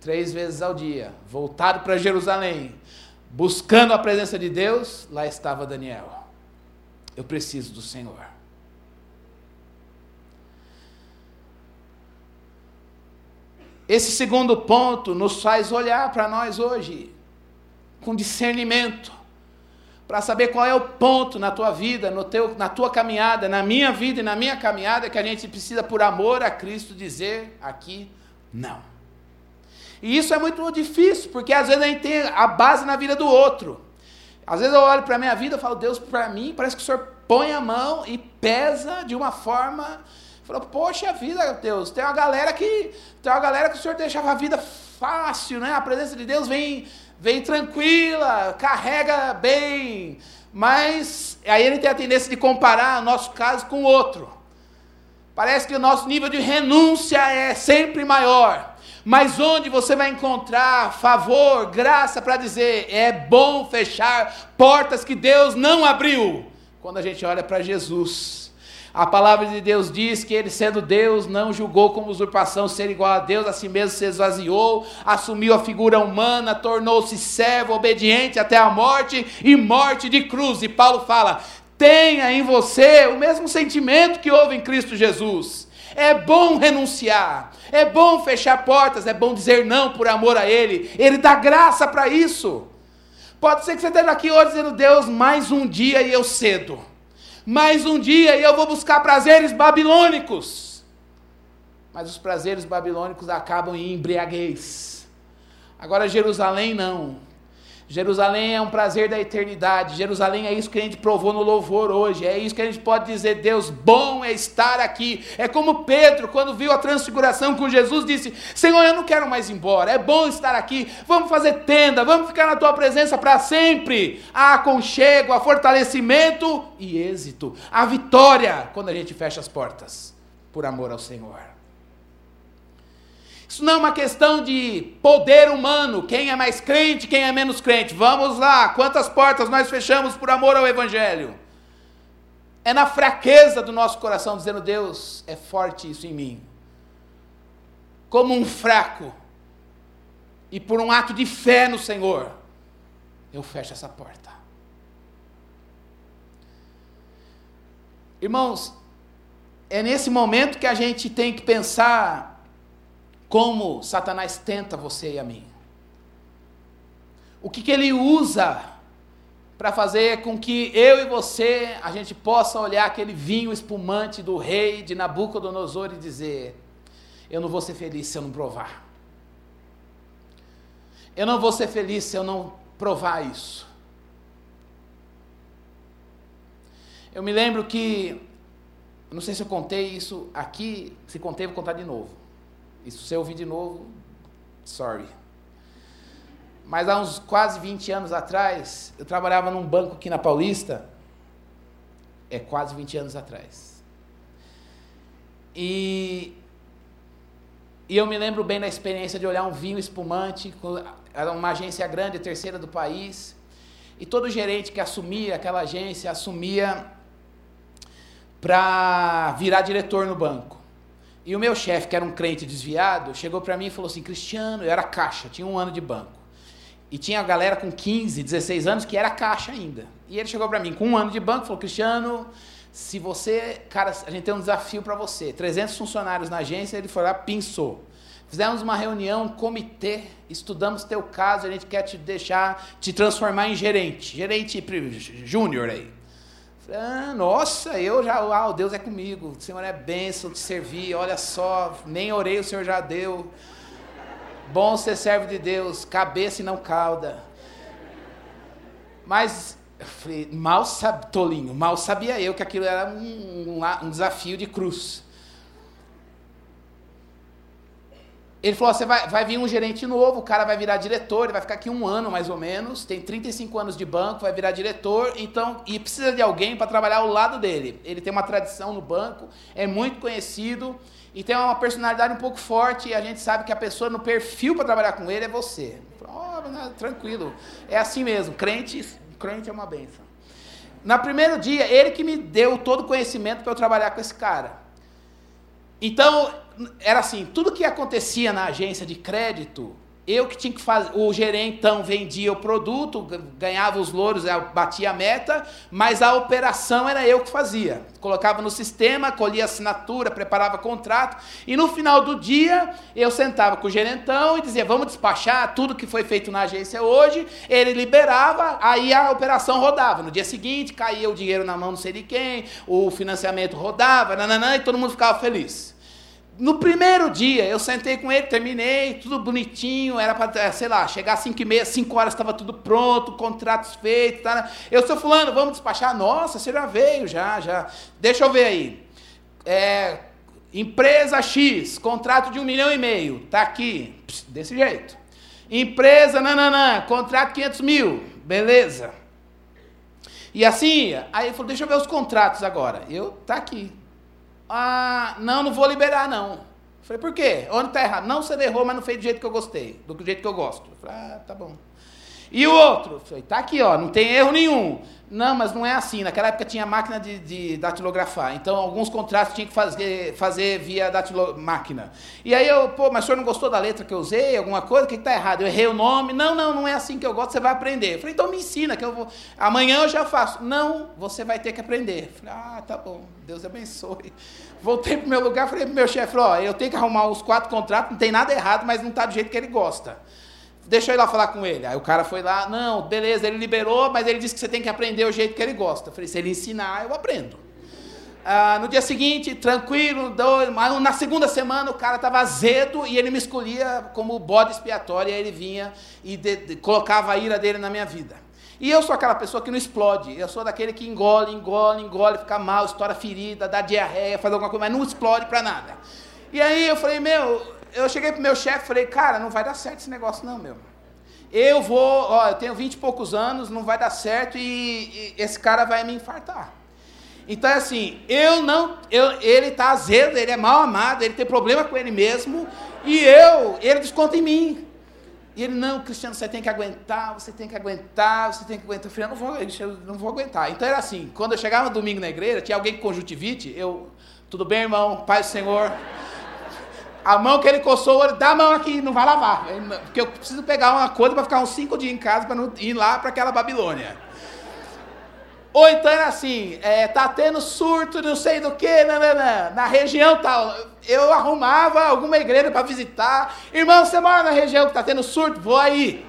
três vezes ao dia, voltado para Jerusalém, buscando a presença de Deus, lá estava Daniel. Eu preciso do Senhor. Esse segundo ponto nos faz olhar para nós hoje com discernimento, para saber qual é o ponto na tua vida, no teu, na tua caminhada, na minha vida e na minha caminhada que a gente precisa, por amor a Cristo, dizer aqui não. E isso é muito difícil, porque às vezes a gente tem a base na vida do outro. Às vezes eu olho para a minha vida e falo, Deus, para mim, parece que o Senhor põe a mão e pesa de uma forma. Falou, poxa vida, Deus, tem uma galera que. Tem uma galera que o Senhor deixava a vida fácil, né? A presença de Deus vem, vem tranquila, carrega bem. Mas aí ele tem a tendência de comparar o nosso caso com o outro. Parece que o nosso nível de renúncia é sempre maior. Mas onde você vai encontrar favor, graça para dizer é bom fechar portas que Deus não abriu? Quando a gente olha para Jesus. A palavra de Deus diz que ele, sendo Deus, não julgou como usurpação ser igual a Deus, a si mesmo se esvaziou, assumiu a figura humana, tornou-se servo, obediente até a morte e morte de cruz. E Paulo fala: tenha em você o mesmo sentimento que houve em Cristo Jesus. É bom renunciar, é bom fechar portas, é bom dizer não por amor a Ele. Ele dá graça para isso. Pode ser que você esteja aqui hoje dizendo, Deus, mais um dia e eu cedo. Mais um dia e eu vou buscar prazeres babilônicos. Mas os prazeres babilônicos acabam em embriaguez. Agora Jerusalém não. Jerusalém é um prazer da eternidade. Jerusalém é isso que a gente provou no louvor hoje. É isso que a gente pode dizer, Deus, bom é estar aqui. É como Pedro, quando viu a transfiguração com Jesus, disse: Senhor, eu não quero mais ir embora. É bom estar aqui. Vamos fazer tenda, vamos ficar na tua presença para sempre. Há aconchego, há fortalecimento e êxito. A vitória quando a gente fecha as portas por amor ao Senhor. Isso não é uma questão de poder humano, quem é mais crente, quem é menos crente. Vamos lá, quantas portas nós fechamos por amor ao Evangelho? É na fraqueza do nosso coração, dizendo: Deus, é forte isso em mim. Como um fraco, e por um ato de fé no Senhor, eu fecho essa porta. Irmãos, é nesse momento que a gente tem que pensar como Satanás tenta você e a mim. O que, que ele usa para fazer com que eu e você a gente possa olhar aquele vinho espumante do rei de Nabucodonosor e dizer: Eu não vou ser feliz se eu não provar. Eu não vou ser feliz se eu não provar isso. Eu me lembro que, não sei se eu contei isso aqui, se contei, vou contar de novo. E se você ouvir de novo, sorry. Mas há uns quase 20 anos atrás, eu trabalhava num banco aqui na Paulista. É quase 20 anos atrás. E, e eu me lembro bem da experiência de olhar um vinho espumante, era uma agência grande, terceira do país. E todo gerente que assumia aquela agência assumia para virar diretor no banco. E o meu chefe, que era um crente desviado, chegou para mim e falou assim: Cristiano, eu era caixa, tinha um ano de banco. E tinha a galera com 15, 16 anos que era caixa ainda. E ele chegou para mim com um ano de banco e falou: Cristiano, se você. Cara, a gente tem um desafio para você. 300 funcionários na agência, ele foi lá, pensou. Fizemos uma reunião, um comitê, estudamos teu caso, a gente quer te deixar, te transformar em gerente, gerente júnior aí. Ah, nossa, eu já, uau, Deus é comigo, o Senhor é bênção, te servir, olha só, nem orei, o Senhor já deu. Bom ser servo de Deus, cabeça e não cauda. Mas, falei, mal sabia, tolinho, mal sabia eu que aquilo era um, um, um desafio de cruz. Ele falou: você vai, vai vir um gerente novo, o cara vai virar diretor, ele vai ficar aqui um ano mais ou menos, tem 35 anos de banco, vai virar diretor, então e precisa de alguém para trabalhar ao lado dele. Ele tem uma tradição no banco, é muito conhecido e tem uma personalidade um pouco forte. E a gente sabe que a pessoa no perfil para trabalhar com ele é você. Oh, não, tranquilo, é assim mesmo. Crente, crente é uma benção. No primeiro dia, ele que me deu todo o conhecimento para eu trabalhar com esse cara. Então, era assim, tudo que acontecia na agência de crédito, eu que tinha que fazer, o gerentão vendia o produto, ganhava os louros, batia a meta, mas a operação era eu que fazia. Colocava no sistema, colhia assinatura, preparava contrato, e no final do dia eu sentava com o gerentão e dizia: "Vamos despachar tudo que foi feito na agência hoje". Ele liberava, aí a operação rodava. No dia seguinte caía o dinheiro na mão não sei de quem, o financiamento rodava, nananã, e todo mundo ficava feliz. No primeiro dia, eu sentei com ele, terminei, tudo bonitinho, era para, é, sei lá, chegar às 5 e meia, 5 horas estava tudo pronto, contratos feitos. Tá, né? Eu sou fulano, vamos despachar? Nossa, você já veio, já, já. Deixa eu ver aí. É, empresa X, contrato de um milhão e meio, tá aqui, desse jeito. Empresa nananã, contrato 500 mil, beleza. E assim, aí ele falou, deixa eu ver os contratos agora. Eu, tá aqui. Ah, não, não vou liberar, não. Falei, por quê? Onde está errado? Não, você errou, mas não fez do jeito que eu gostei, do jeito que eu gosto. Falei, ah, tá bom. E o outro? Falei, tá aqui, ó, não tem erro nenhum. Não, mas não é assim. Naquela época tinha máquina de, de datilografar. Então, alguns contratos tinha que fazer, fazer via datilo, máquina. E aí eu, pô, mas o senhor não gostou da letra que eu usei? Alguma coisa? O que está errado? Eu errei o nome? Não, não, não é assim que eu gosto, você vai aprender. Eu falei, então me ensina, que eu vou. Amanhã eu já faço. Não, você vai ter que aprender. Eu falei, ah, tá bom, Deus abençoe. Voltei para o meu lugar, falei para o meu chefe, ó, eu tenho que arrumar os quatro contratos, não tem nada errado, mas não está do jeito que ele gosta deixa eu ir lá falar com ele. Aí o cara foi lá, não, beleza, ele liberou, mas ele disse que você tem que aprender o jeito que ele gosta. Eu falei, se ele ensinar, eu aprendo. Ah, no dia seguinte, tranquilo, mas na segunda semana o cara estava azedo e ele me escolhia como bode expiatório, e aí ele vinha e de, de, colocava a ira dele na minha vida. E eu sou aquela pessoa que não explode, eu sou daquele que engole, engole, engole, fica mal, estoura ferida, dá diarreia, faz alguma coisa, mas não explode para nada. E aí eu falei, meu, eu cheguei pro meu chefe e falei, cara, não vai dar certo esse negócio não, meu. Eu vou, ó, eu tenho vinte e poucos anos, não vai dar certo e, e esse cara vai me infartar. Então, assim, eu não, eu, ele está azedo, ele é mal amado, ele tem problema com ele mesmo, e eu, ele desconta em mim. E ele, não, Cristiano, você tem que aguentar, você tem que aguentar, você tem que aguentar. Eu falei, não vou, não vou aguentar. Então era assim, quando eu chegava domingo na igreja, tinha alguém com conjuntivite, eu, tudo bem, irmão, Pai do Senhor, a mão que ele coçou, ele dá a mão aqui, não vai lavar. Porque eu preciso pegar uma coisa para ficar uns cinco dias em casa para não ir lá para aquela Babilônia. Ou então era assim, é, tá tendo surto, não sei do que, nanana, na região tal. Eu arrumava alguma igreja para visitar. Irmão, você mora na região que está tendo surto? Vou aí.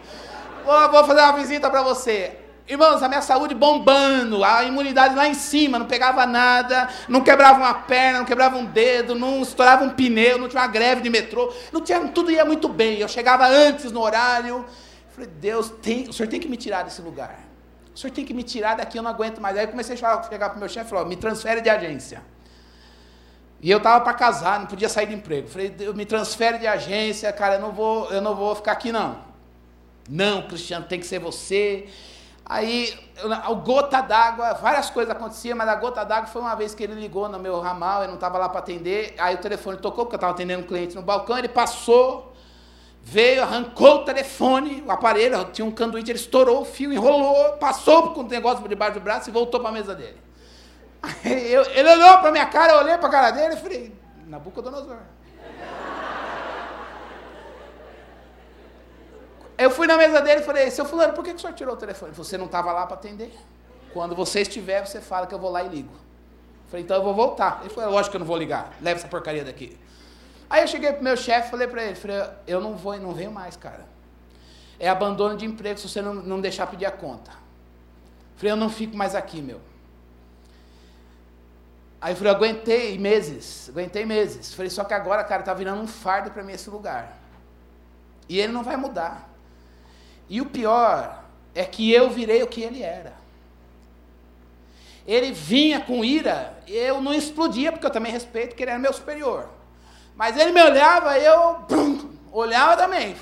Vou, vou fazer uma visita para você. Irmãos, a minha saúde bombando, a imunidade lá em cima, não pegava nada, não quebrava uma perna, não quebrava um dedo, não estourava um pneu, não tinha uma greve de metrô, não tinha, tudo ia muito bem. Eu chegava antes no horário. Falei, Deus, tem, o senhor tem que me tirar desse lugar. O senhor tem que me tirar daqui, eu não aguento mais. Aí eu comecei a chegar para o meu chefe e falou, me transfere de agência. E eu estava para casar, não podia sair de emprego. Falei, me transfere de agência, cara, eu não vou, eu não vou ficar aqui não. Não, Cristiano, tem que ser você. Aí, o gota d'água, várias coisas aconteciam, mas a gota d'água foi uma vez que ele ligou no meu ramal, eu não estava lá para atender, aí o telefone tocou, porque eu estava atendendo um cliente no balcão, ele passou, veio, arrancou o telefone, o aparelho, tinha um canduíte, ele estourou o fio, enrolou, passou com o negócio por debaixo do braço e voltou para a mesa dele. Eu, ele olhou para minha cara, eu olhei para a cara dele e falei, Nabucodonosor. Eu fui na mesa dele e falei, seu fulano, por que, que o senhor tirou o telefone? Você não estava lá para atender. Quando você estiver, você fala que eu vou lá e ligo. Eu falei, então eu vou voltar. Ele falou, lógico que eu não vou ligar. Leva essa porcaria daqui. Aí eu cheguei pro meu chefe e falei para ele, falei, eu não vou, não venho mais, cara. É abandono de emprego se você não, não deixar pedir a conta. Falei, eu não fico mais aqui, meu. Aí eu falei, aguentei meses, aguentei meses. Falei, só que agora, cara, tá virando um fardo para mim esse lugar. E ele não vai mudar. E o pior é que eu virei o que ele era. Ele vinha com ira, eu não explodia, porque eu também respeito, porque ele era meu superior. Mas ele me olhava, eu pum, olhava também.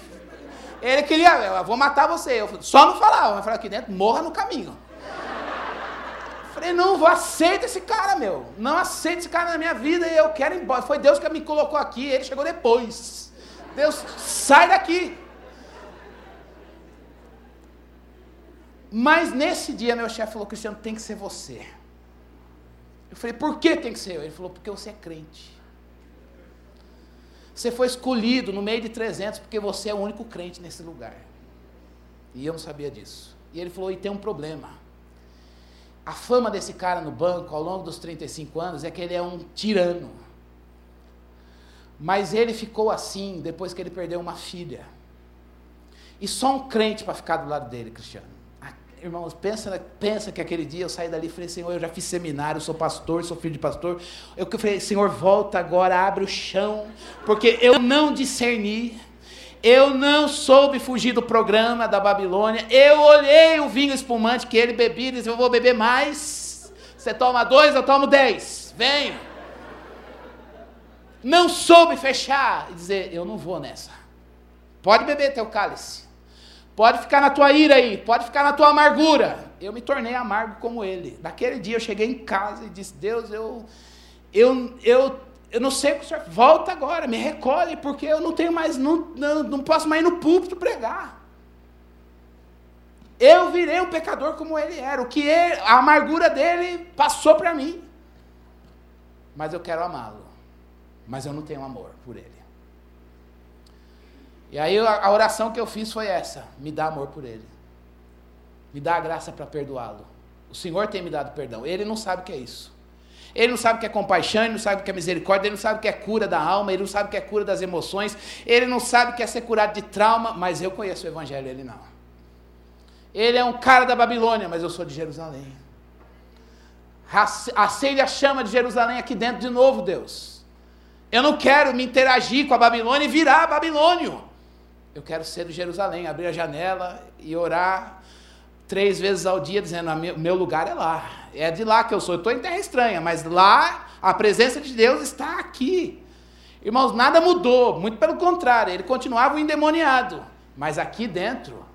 Ele queria, eu vou matar você. Eu só não falava, mas falava aqui dentro, morra no caminho. Falei, não, vou aceita esse cara, meu. Não aceito esse cara na minha vida e eu quero ir embora. Foi Deus que me colocou aqui, ele chegou depois. Deus, sai daqui. Mas nesse dia meu chefe falou, Cristiano, tem que ser você. Eu falei, por que tem que ser eu? Ele falou, porque você é crente. Você foi escolhido no meio de 300 porque você é o único crente nesse lugar. E eu não sabia disso. E ele falou: e tem um problema. A fama desse cara no banco ao longo dos 35 anos é que ele é um tirano. Mas ele ficou assim depois que ele perdeu uma filha. E só um crente para ficar do lado dele, Cristiano. Irmãos, pensa, pensa que aquele dia eu saí dali e falei, Senhor, eu já fiz seminário, sou pastor, sou filho de pastor. Eu falei, Senhor, volta agora, abre o chão, porque eu não discerni, eu não soube fugir do programa da Babilônia, eu olhei o vinho espumante que ele bebia e disse, eu vou beber mais. Você toma dois, eu tomo dez. Venho. Não soube fechar e dizer, eu não vou nessa. Pode beber teu cálice. Pode ficar na tua ira aí, pode ficar na tua amargura. Eu me tornei amargo como ele. Naquele dia eu cheguei em casa e disse: Deus, eu, eu, eu, eu não sei o que o senhor. Volta agora, me recolhe, porque eu não tenho mais, não, não, não posso mais ir no púlpito pregar. Eu virei um pecador como ele era. O que ele, a amargura dele passou para mim. Mas eu quero amá-lo. Mas eu não tenho amor por ele. E aí a oração que eu fiz foi essa: me dá amor por ele. Me dá a graça para perdoá-lo. O Senhor tem me dado perdão. Ele não sabe o que é isso. Ele não sabe o que é compaixão, ele não sabe o que é misericórdia, ele não sabe o que é cura da alma, ele não sabe o que é cura das emoções, ele não sabe o que é ser curado de trauma, mas eu conheço o Evangelho, ele não. Ele é um cara da Babilônia, mas eu sou de Jerusalém. Acende a chama de Jerusalém aqui dentro de novo, Deus. Eu não quero me interagir com a Babilônia e virar babilônio. Eu quero ser de Jerusalém, abrir a janela e orar três vezes ao dia, dizendo: meu lugar é lá. É de lá que eu sou. Eu estou em terra estranha, mas lá a presença de Deus está aqui. Irmãos, nada mudou, muito pelo contrário, ele continuava endemoniado. Mas aqui dentro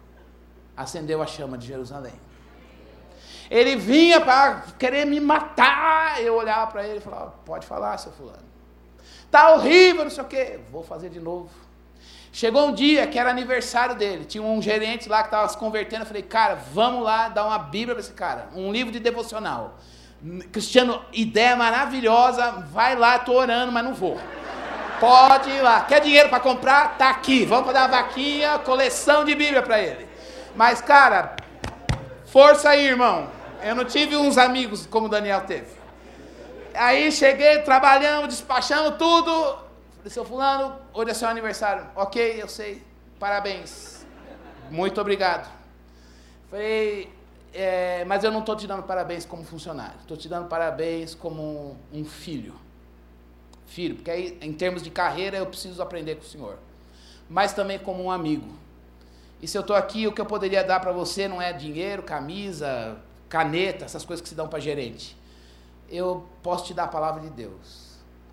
acendeu a chama de Jerusalém. Ele vinha para querer me matar. Eu olhava para ele e falava: Pode falar, seu fulano. Está horrível, não sei o quê. Vou fazer de novo. Chegou um dia que era aniversário dele, tinha um gerente lá que estava se convertendo. Eu falei, cara, vamos lá dar uma Bíblia para esse cara, um livro de devocional. Cristiano, ideia maravilhosa, vai lá, estou orando, mas não vou. Pode ir lá. Quer dinheiro para comprar? Tá aqui. Vamos dar uma vaquinha, coleção de Bíblia para ele. Mas, cara, força aí, irmão. Eu não tive uns amigos como o Daniel teve. Aí cheguei, trabalhamos, despachamos tudo. Falei, seu fulano, hoje é seu aniversário. Ok, eu sei. Parabéns. Muito obrigado. Falei, é, mas eu não estou te dando parabéns como funcionário. Estou te dando parabéns como um filho. Filho, porque aí, em termos de carreira, eu preciso aprender com o senhor. Mas também como um amigo. E se eu estou aqui, o que eu poderia dar para você não é dinheiro, camisa, caneta, essas coisas que se dão para gerente. Eu posso te dar a palavra de Deus.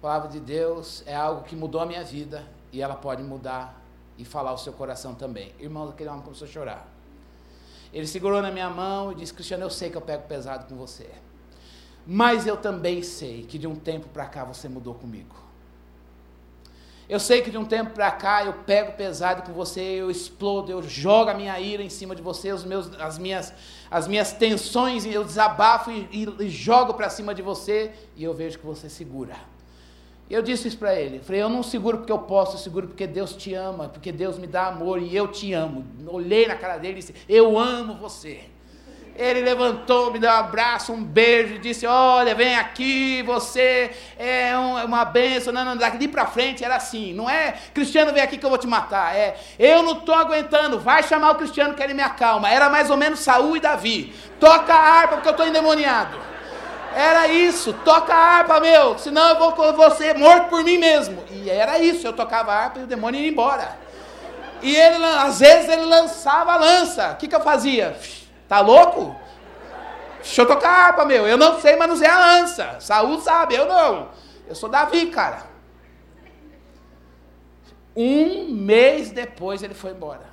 A palavra de Deus é algo que mudou a minha vida e ela pode mudar e falar o seu coração também. Irmão, aquele homem começou a chorar. Ele segurou na minha mão e disse: Cristiano, eu sei que eu pego pesado com você. Mas eu também sei que de um tempo para cá você mudou comigo. Eu sei que de um tempo para cá eu pego pesado com você, eu explodo, eu jogo a minha ira em cima de você, os meus, as, minhas, as minhas tensões, eu desabafo e, e, e jogo para cima de você e eu vejo que você segura. Eu disse isso para ele. Falei, eu não seguro porque eu posso, eu seguro porque Deus te ama, porque Deus me dá amor e eu te amo. Olhei na cara dele e disse, eu amo você. Ele levantou, me deu um abraço, um beijo, disse: Olha, vem aqui, você é uma bênção. Não, não, daqui para frente era assim. Não é Cristiano, vem aqui que eu vou te matar. É, eu não estou aguentando, vai chamar o Cristiano que ele me acalma. Era mais ou menos Saul e Davi. Toca a harpa porque eu estou endemoniado. Era isso, toca a harpa, meu, senão eu vou, vou ser morto por mim mesmo. E era isso, eu tocava a harpa e o demônio ia embora. E ele, às vezes, ele lançava a lança. O que, que eu fazia? Tá louco? Deixa eu tocar a harpa, meu. Eu não sei manusear a lança. Saúl sabe, eu não. Eu sou Davi, cara. Um mês depois ele foi embora.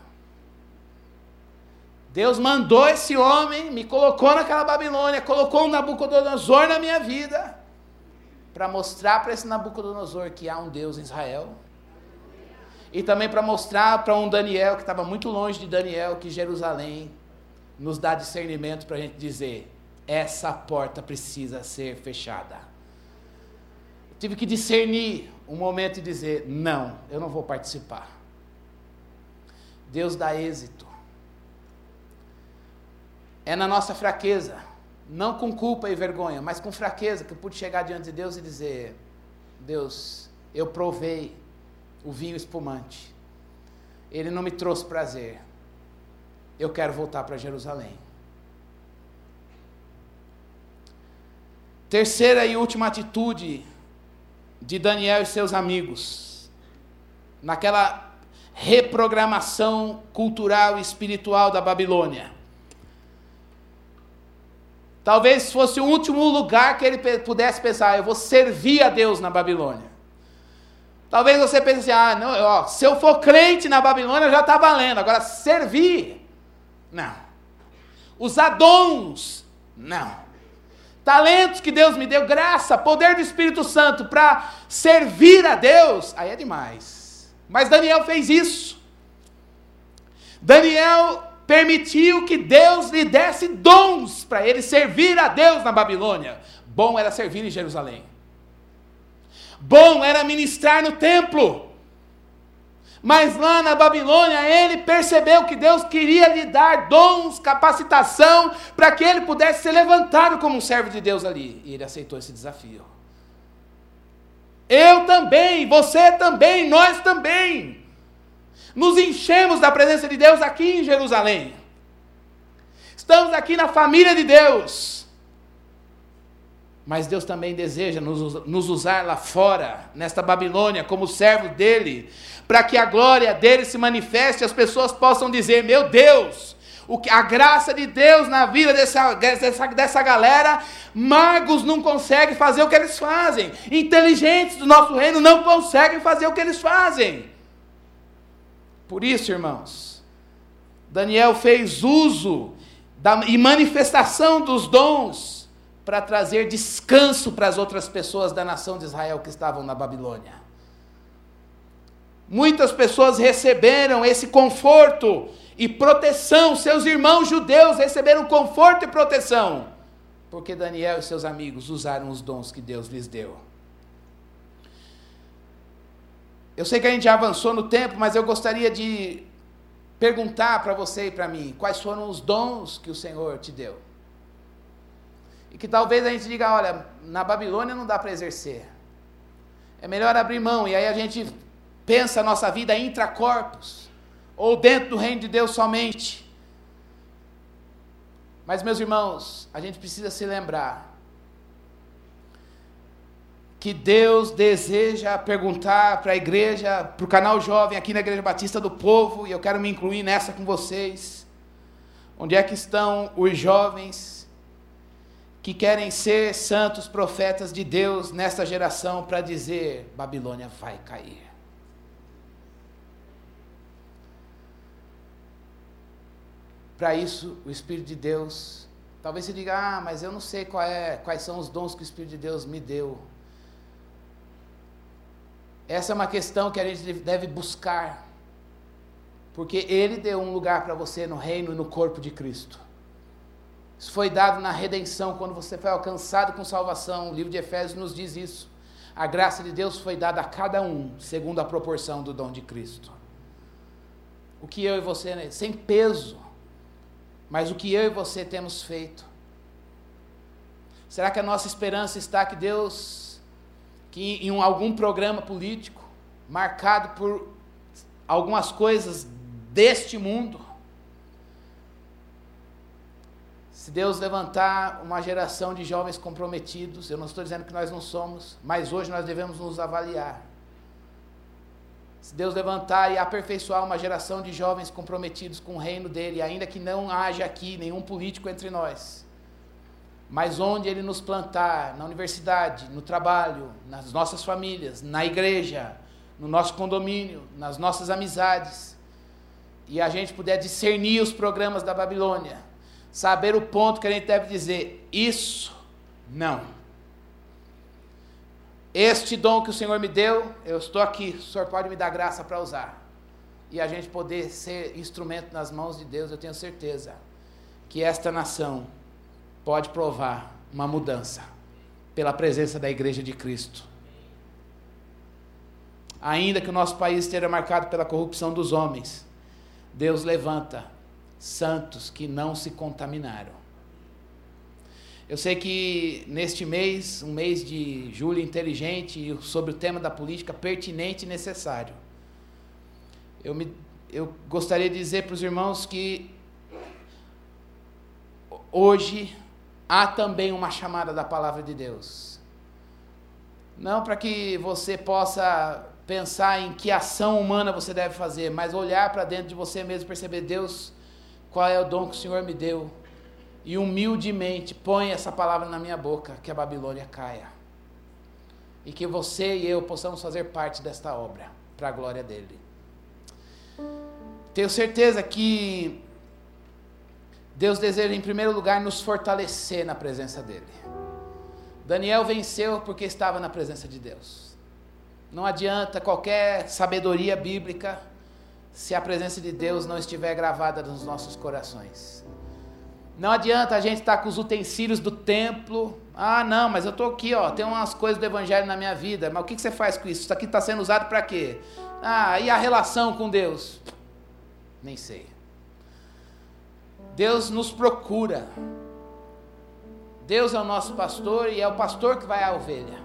Deus mandou esse homem, me colocou naquela Babilônia, colocou um Nabucodonosor na minha vida, para mostrar para esse Nabucodonosor que há um Deus em Israel. E também para mostrar para um Daniel, que estava muito longe de Daniel, que Jerusalém nos dá discernimento para a gente dizer: essa porta precisa ser fechada. Eu tive que discernir um momento e dizer: não, eu não vou participar. Deus dá êxito. É na nossa fraqueza, não com culpa e vergonha, mas com fraqueza, que eu pude chegar diante de Deus e dizer: Deus, eu provei o vinho espumante. Ele não me trouxe prazer, eu quero voltar para Jerusalém. Terceira e última atitude de Daniel e seus amigos, naquela reprogramação cultural e espiritual da Babilônia. Talvez fosse o último lugar que ele pudesse pensar: eu vou servir a Deus na Babilônia. Talvez você pense assim: ah, não, ó, se eu for crente na Babilônia já está valendo, agora servir não. Usar dons? Não. Talentos que Deus me deu, graça, poder do Espírito Santo para servir a Deus, aí é demais. Mas Daniel fez isso. Daniel permitiu que Deus lhe desse dons para ele servir a Deus na Babilônia. Bom era servir em Jerusalém. Bom era ministrar no templo. Mas lá na Babilônia ele percebeu que Deus queria lhe dar dons, capacitação, para que ele pudesse ser levantado como um servo de Deus ali. E ele aceitou esse desafio. Eu também, você também, nós também. Nos enchemos da presença de Deus aqui em Jerusalém. Estamos aqui na família de Deus. Mas Deus também deseja nos, nos usar lá fora, nesta Babilônia, como servo dele, para que a glória dele se manifeste, as pessoas possam dizer: Meu Deus, o que, a graça de Deus na vida dessa, dessa, dessa galera, magos não conseguem fazer o que eles fazem, inteligentes do nosso reino não conseguem fazer o que eles fazem. Por isso, irmãos, Daniel fez uso da, e manifestação dos dons para trazer descanso para as outras pessoas da nação de Israel que estavam na Babilônia. Muitas pessoas receberam esse conforto e proteção, seus irmãos judeus receberam conforto e proteção, porque Daniel e seus amigos usaram os dons que Deus lhes deu. Eu sei que a gente avançou no tempo, mas eu gostaria de perguntar para você e para mim quais foram os dons que o Senhor te deu. E que talvez a gente diga: olha, na Babilônia não dá para exercer. É melhor abrir mão. E aí a gente pensa a nossa vida intracorpos, ou dentro do reino de Deus somente. Mas, meus irmãos, a gente precisa se lembrar que Deus deseja perguntar para a igreja, para o canal jovem aqui na Igreja Batista do Povo, e eu quero me incluir nessa com vocês. Onde é que estão os jovens que querem ser santos profetas de Deus nesta geração para dizer: Babilônia vai cair? Para isso, o Espírito de Deus, talvez você diga, ah, mas eu não sei é, quais são os dons que o Espírito de Deus me deu. Essa é uma questão que a gente deve buscar, porque Ele deu um lugar para você no reino e no corpo de Cristo. Isso foi dado na redenção, quando você foi alcançado com salvação. O livro de Efésios nos diz isso. A graça de Deus foi dada a cada um, segundo a proporção do dom de Cristo. O que eu e você, né, sem peso, mas o que eu e você temos feito. Será que a nossa esperança está que Deus, que em algum programa político, marcado por algumas coisas deste mundo, se Deus levantar uma geração de jovens comprometidos, eu não estou dizendo que nós não somos, mas hoje nós devemos nos avaliar. Se Deus levantar e aperfeiçoar uma geração de jovens comprometidos com o reino dele, ainda que não haja aqui nenhum político entre nós, mas onde ele nos plantar, na universidade, no trabalho, nas nossas famílias, na igreja, no nosso condomínio, nas nossas amizades, e a gente puder discernir os programas da Babilônia, saber o ponto que a gente deve dizer: isso não. Este dom que o Senhor me deu, eu estou aqui, o Senhor pode me dar graça para usar. E a gente poder ser instrumento nas mãos de Deus, eu tenho certeza que esta nação pode provar uma mudança pela presença da Igreja de Cristo. Ainda que o nosso país esteja marcado pela corrupção dos homens, Deus levanta santos que não se contaminaram. Eu sei que neste mês, um mês de julho inteligente, sobre o tema da política pertinente e necessário, eu, me, eu gostaria de dizer para os irmãos que hoje há também uma chamada da palavra de Deus. Não para que você possa pensar em que ação humana você deve fazer, mas olhar para dentro de você mesmo e perceber, Deus, qual é o dom que o Senhor me deu e humildemente põe essa palavra na minha boca, que a Babilônia caia. E que você e eu possamos fazer parte desta obra, para a glória dele. Tenho certeza que Deus deseja, em primeiro lugar, nos fortalecer na presença dele. Daniel venceu porque estava na presença de Deus. Não adianta qualquer sabedoria bíblica se a presença de Deus não estiver gravada nos nossos corações. Não adianta a gente estar tá com os utensílios do templo. Ah, não, mas eu estou aqui, ó, tem umas coisas do evangelho na minha vida. Mas o que, que você faz com isso? Isso aqui está sendo usado para quê? Ah, e a relação com Deus? Nem sei. Deus nos procura. Deus é o nosso pastor e é o pastor que vai à ovelha.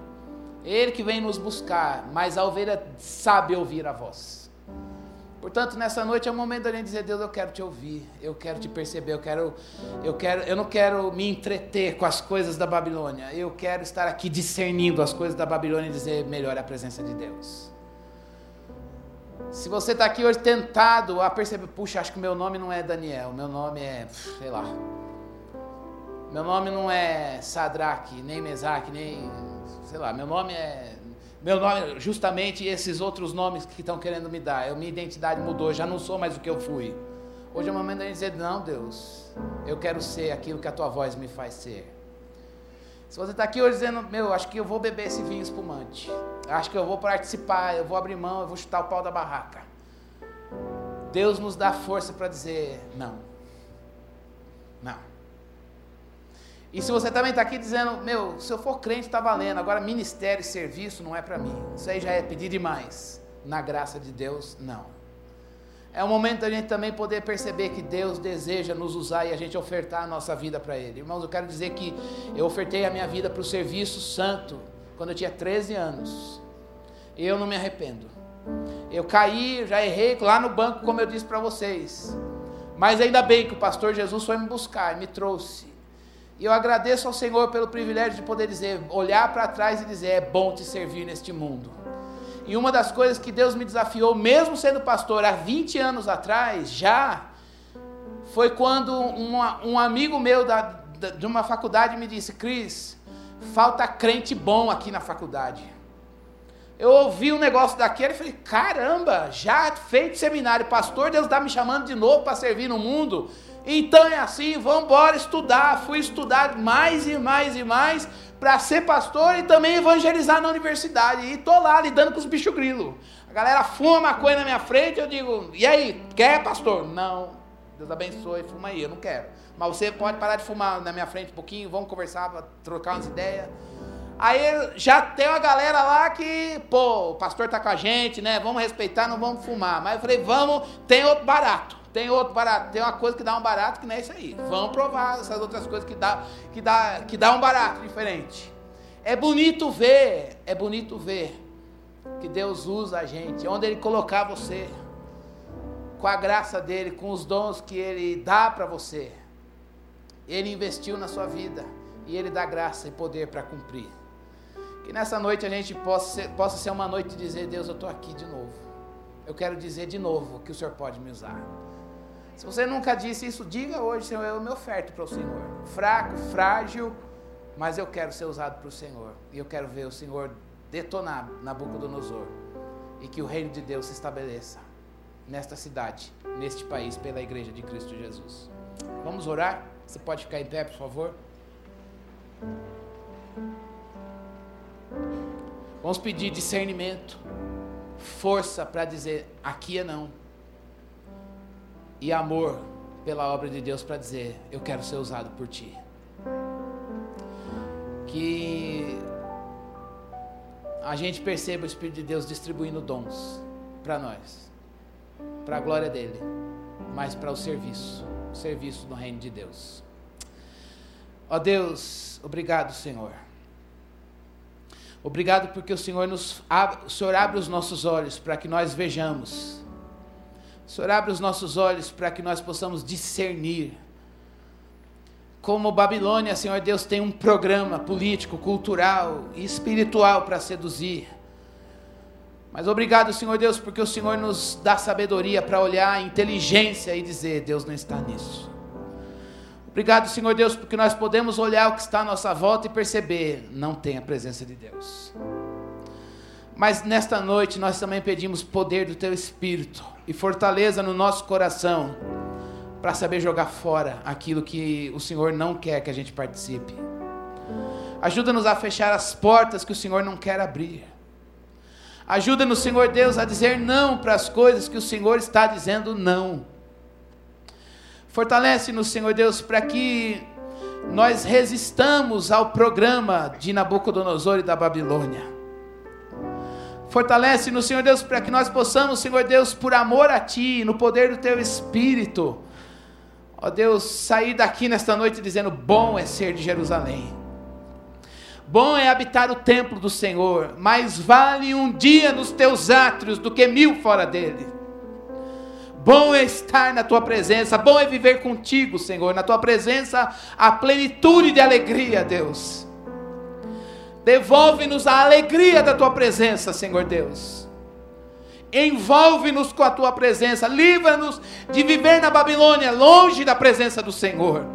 Ele que vem nos buscar, mas a ovelha sabe ouvir a voz. Portanto, nessa noite é o momento da gente dizer, Deus, eu quero te ouvir, eu quero te perceber, eu quero, eu quero, eu não quero me entreter com as coisas da Babilônia. Eu quero estar aqui discernindo as coisas da Babilônia e dizer melhor a presença de Deus. Se você está aqui hoje tentado a perceber, puxa, acho que meu nome não é Daniel, meu nome é, sei lá. Meu nome não é Sadraque, nem Mesaque, nem, sei lá, meu nome é meu nome, justamente esses outros nomes que estão querendo me dar. Eu, minha identidade mudou, já não sou mais o que eu fui. Hoje é o momento de dizer: Não, Deus, eu quero ser aquilo que a tua voz me faz ser. Se você está aqui hoje dizendo: Meu, acho que eu vou beber esse vinho espumante. Acho que eu vou participar, eu vou abrir mão, eu vou chutar o pau da barraca. Deus nos dá força para dizer: Não. Não. E se você também está aqui dizendo, meu, se eu for crente está valendo, agora ministério e serviço não é para mim. Isso aí já é pedir demais. Na graça de Deus, não. É o momento da gente também poder perceber que Deus deseja nos usar e a gente ofertar a nossa vida para Ele. Irmãos, eu quero dizer que eu ofertei a minha vida para o serviço santo quando eu tinha 13 anos. Eu não me arrependo. Eu caí, já errei lá no banco, como eu disse para vocês. Mas ainda bem que o pastor Jesus foi me buscar me trouxe. E eu agradeço ao Senhor pelo privilégio de poder dizer, olhar para trás e dizer: é bom te servir neste mundo. E uma das coisas que Deus me desafiou, mesmo sendo pastor há 20 anos atrás, já, foi quando uma, um amigo meu da, da, de uma faculdade me disse: Cris, falta crente bom aqui na faculdade. Eu ouvi um negócio daquele e falei: caramba, já feito seminário, pastor, Deus está me chamando de novo para servir no mundo. Então é assim, vamos embora estudar. Fui estudar mais e mais e mais para ser pastor e também evangelizar na universidade. E tô lá lidando com os bichos grilo. A galera fuma maconha na minha frente, eu digo: "E aí, quer, pastor?" Não. Deus abençoe, fuma aí, eu não quero. Mas você pode parar de fumar na minha frente um pouquinho, vamos conversar, trocar umas ideias. Aí já tem uma galera lá que, pô, o pastor tá com a gente, né? Vamos respeitar, não vamos fumar. Mas eu falei, vamos, tem outro barato Tem outro barato, tem uma coisa que dá um barato que não é isso aí. Vamos provar essas outras coisas que dá, que dá, que dá um barato diferente. É bonito ver, é bonito ver que Deus usa a gente, onde Ele colocar você, com a graça dele, com os dons que Ele dá para você. Ele investiu na sua vida e Ele dá graça e poder para cumprir. Que nessa noite a gente possa ser, possa ser uma noite de dizer: Deus, eu estou aqui de novo. Eu quero dizer de novo que o Senhor pode me usar. Se você nunca disse isso, diga hoje, Senhor, eu me oferto para o Senhor. Fraco, frágil, mas eu quero ser usado para o Senhor. E eu quero ver o Senhor detonar Nabucodonosor. E que o reino de Deus se estabeleça nesta cidade, neste país, pela igreja de Cristo Jesus. Vamos orar? Você pode ficar em pé, por favor? Vamos pedir discernimento, força para dizer aqui é não. E amor pela obra de Deus para dizer eu quero ser usado por ti. Que a gente perceba o Espírito de Deus distribuindo dons para nós, para a glória dele, mas para o serviço, serviço no reino de Deus. Ó Deus, obrigado, Senhor. Obrigado porque o Senhor, nos, o Senhor abre os nossos olhos para que nós vejamos. O Senhor abre os nossos olhos para que nós possamos discernir. Como Babilônia, Senhor Deus, tem um programa político, cultural e espiritual para seduzir. Mas obrigado, Senhor Deus, porque o Senhor nos dá sabedoria para olhar, inteligência e dizer: Deus não está nisso. Obrigado, Senhor Deus, porque nós podemos olhar o que está à nossa volta e perceber, não tem a presença de Deus. Mas nesta noite nós também pedimos poder do Teu Espírito e fortaleza no nosso coração para saber jogar fora aquilo que o Senhor não quer que a gente participe. Ajuda-nos a fechar as portas que o Senhor não quer abrir. Ajuda-nos, Senhor Deus, a dizer não para as coisas que o Senhor está dizendo não. Fortalece-nos, Senhor Deus, para que nós resistamos ao programa de Nabucodonosor e da Babilônia. Fortalece-nos, Senhor Deus, para que nós possamos, Senhor Deus, por amor a Ti, no poder do Teu Espírito, ó Deus, sair daqui nesta noite dizendo: bom é ser de Jerusalém. Bom é habitar o templo do Senhor, mais vale um dia nos teus átrios do que mil fora dele. Bom é estar na tua presença, bom é viver contigo, Senhor, na tua presença a plenitude de alegria, Deus. Devolve-nos a alegria da tua presença, Senhor Deus. Envolve-nos com a tua presença, livra-nos de viver na Babilônia, longe da presença do Senhor.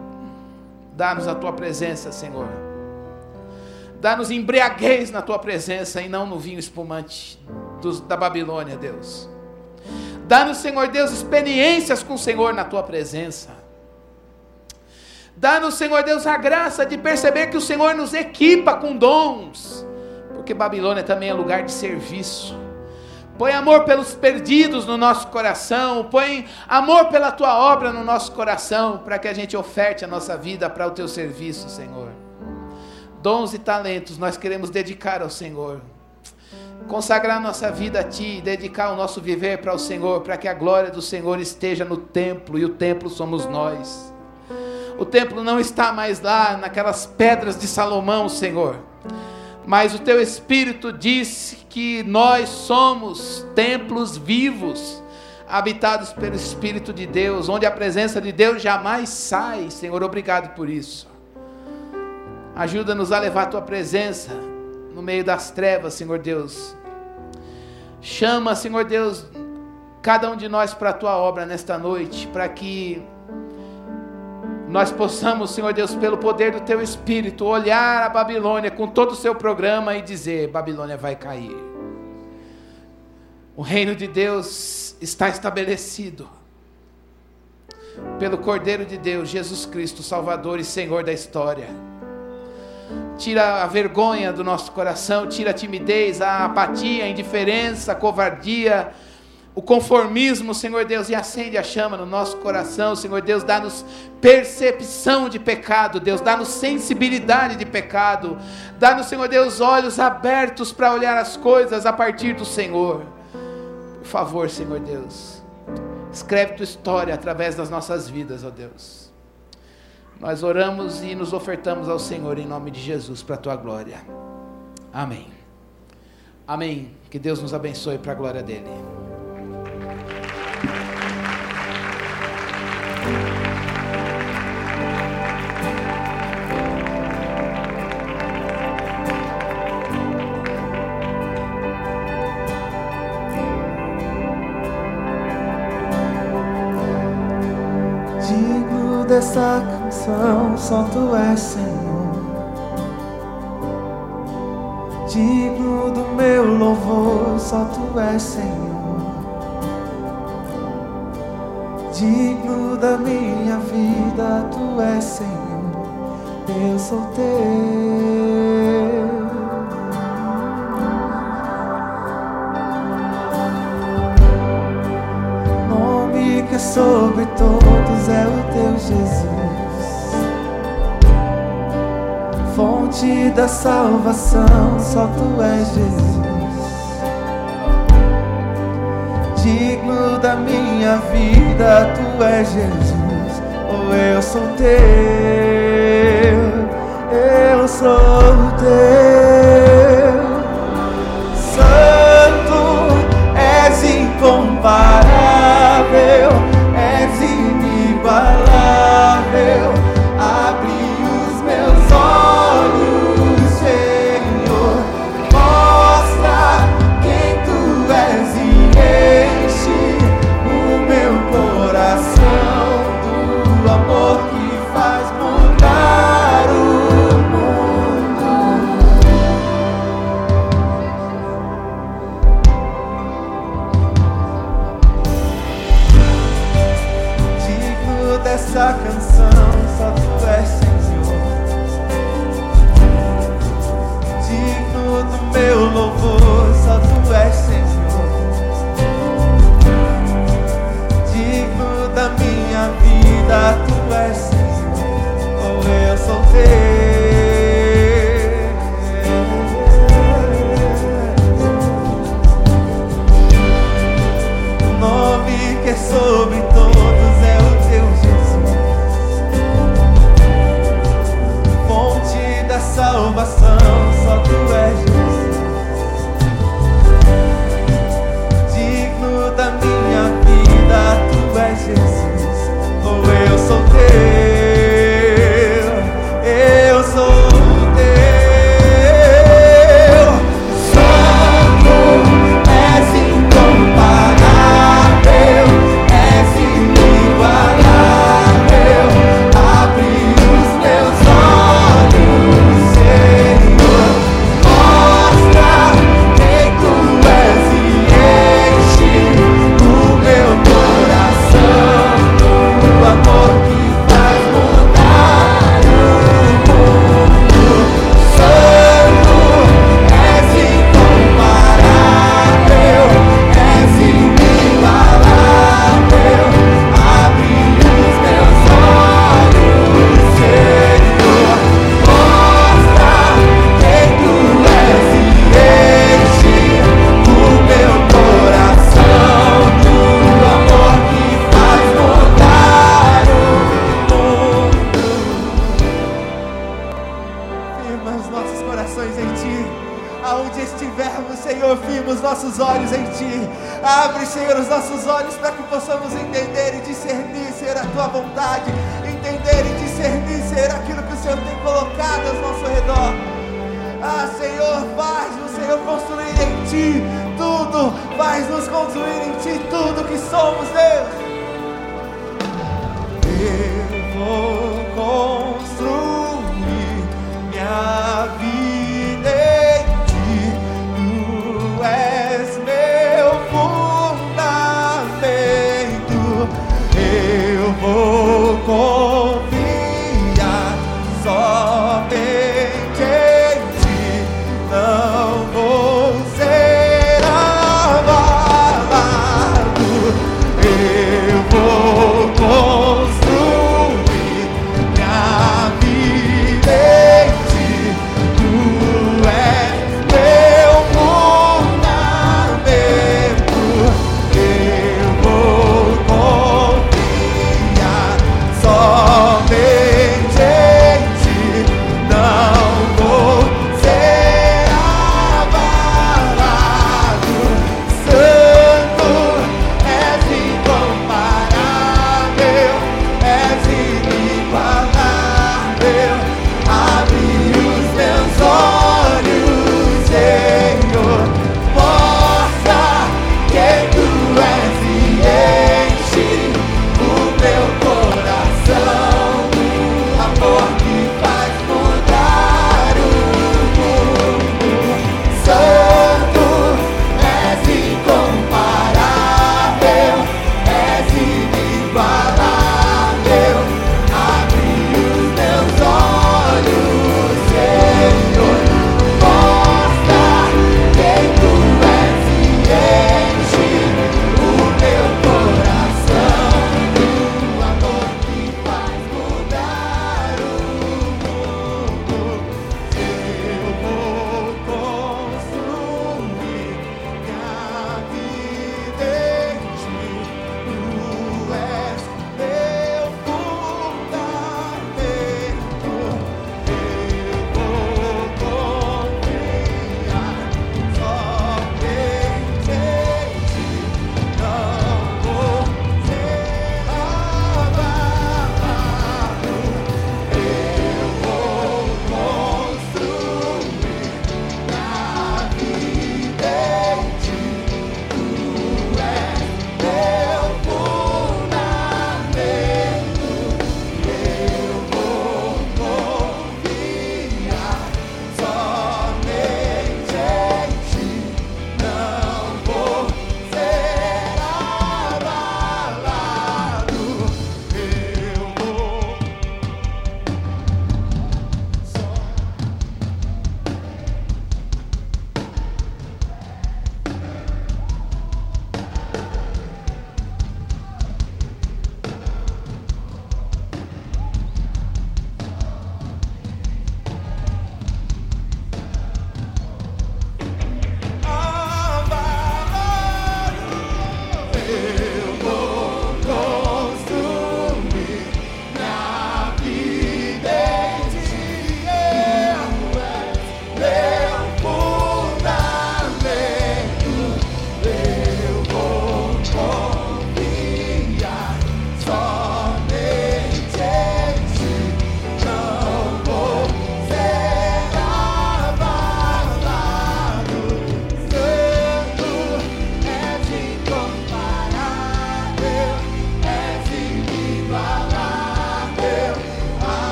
Dá-nos a tua presença, Senhor. Dá-nos embriaguez na tua presença e não no vinho espumante dos, da Babilônia, Deus. Dá-nos, Senhor Deus, experiências com o Senhor na tua presença. Dá-nos, Senhor Deus, a graça de perceber que o Senhor nos equipa com dons, porque Babilônia também é lugar de serviço. Põe amor pelos perdidos no nosso coração, põe amor pela tua obra no nosso coração, para que a gente oferte a nossa vida para o teu serviço, Senhor. Dons e talentos nós queremos dedicar ao Senhor consagrar nossa vida a Ti, dedicar o nosso viver para o Senhor, para que a glória do Senhor esteja no templo e o templo somos nós. O templo não está mais lá naquelas pedras de Salomão, Senhor, mas o Teu Espírito disse que nós somos templos vivos, habitados pelo Espírito de Deus, onde a presença de Deus jamais sai, Senhor, obrigado por isso. Ajuda-nos a levar a Tua presença no meio das trevas, Senhor Deus, Chama, Senhor Deus, cada um de nós para a tua obra nesta noite, para que nós possamos, Senhor Deus, pelo poder do teu espírito, olhar a Babilônia com todo o seu programa e dizer: Babilônia vai cair. O reino de Deus está estabelecido pelo Cordeiro de Deus, Jesus Cristo, Salvador e Senhor da história tira a vergonha do nosso coração, tira a timidez, a apatia, a indiferença, a covardia, o conformismo, Senhor Deus, e acende a chama no nosso coração, Senhor Deus, dá-nos percepção de pecado, Deus, dá-nos sensibilidade de pecado, dá-nos, Senhor Deus, olhos abertos para olhar as coisas a partir do Senhor. Por favor, Senhor Deus, Escreve tua história através das nossas vidas, ó Deus. Nós oramos e nos ofertamos ao Senhor em nome de Jesus para a tua glória. Amém. Amém. Que Deus nos abençoe para a glória dele. dessa canção, só tu és Senhor. Digno do meu louvor, só tu és Senhor. Digno da minha vida, tu és Senhor. Eu sou teu. que é sobre todos é o teu Jesus, fonte da salvação, só tu és Jesus, digno da minha vida, tu és Jesus, oh, eu sou teu, eu sou teu,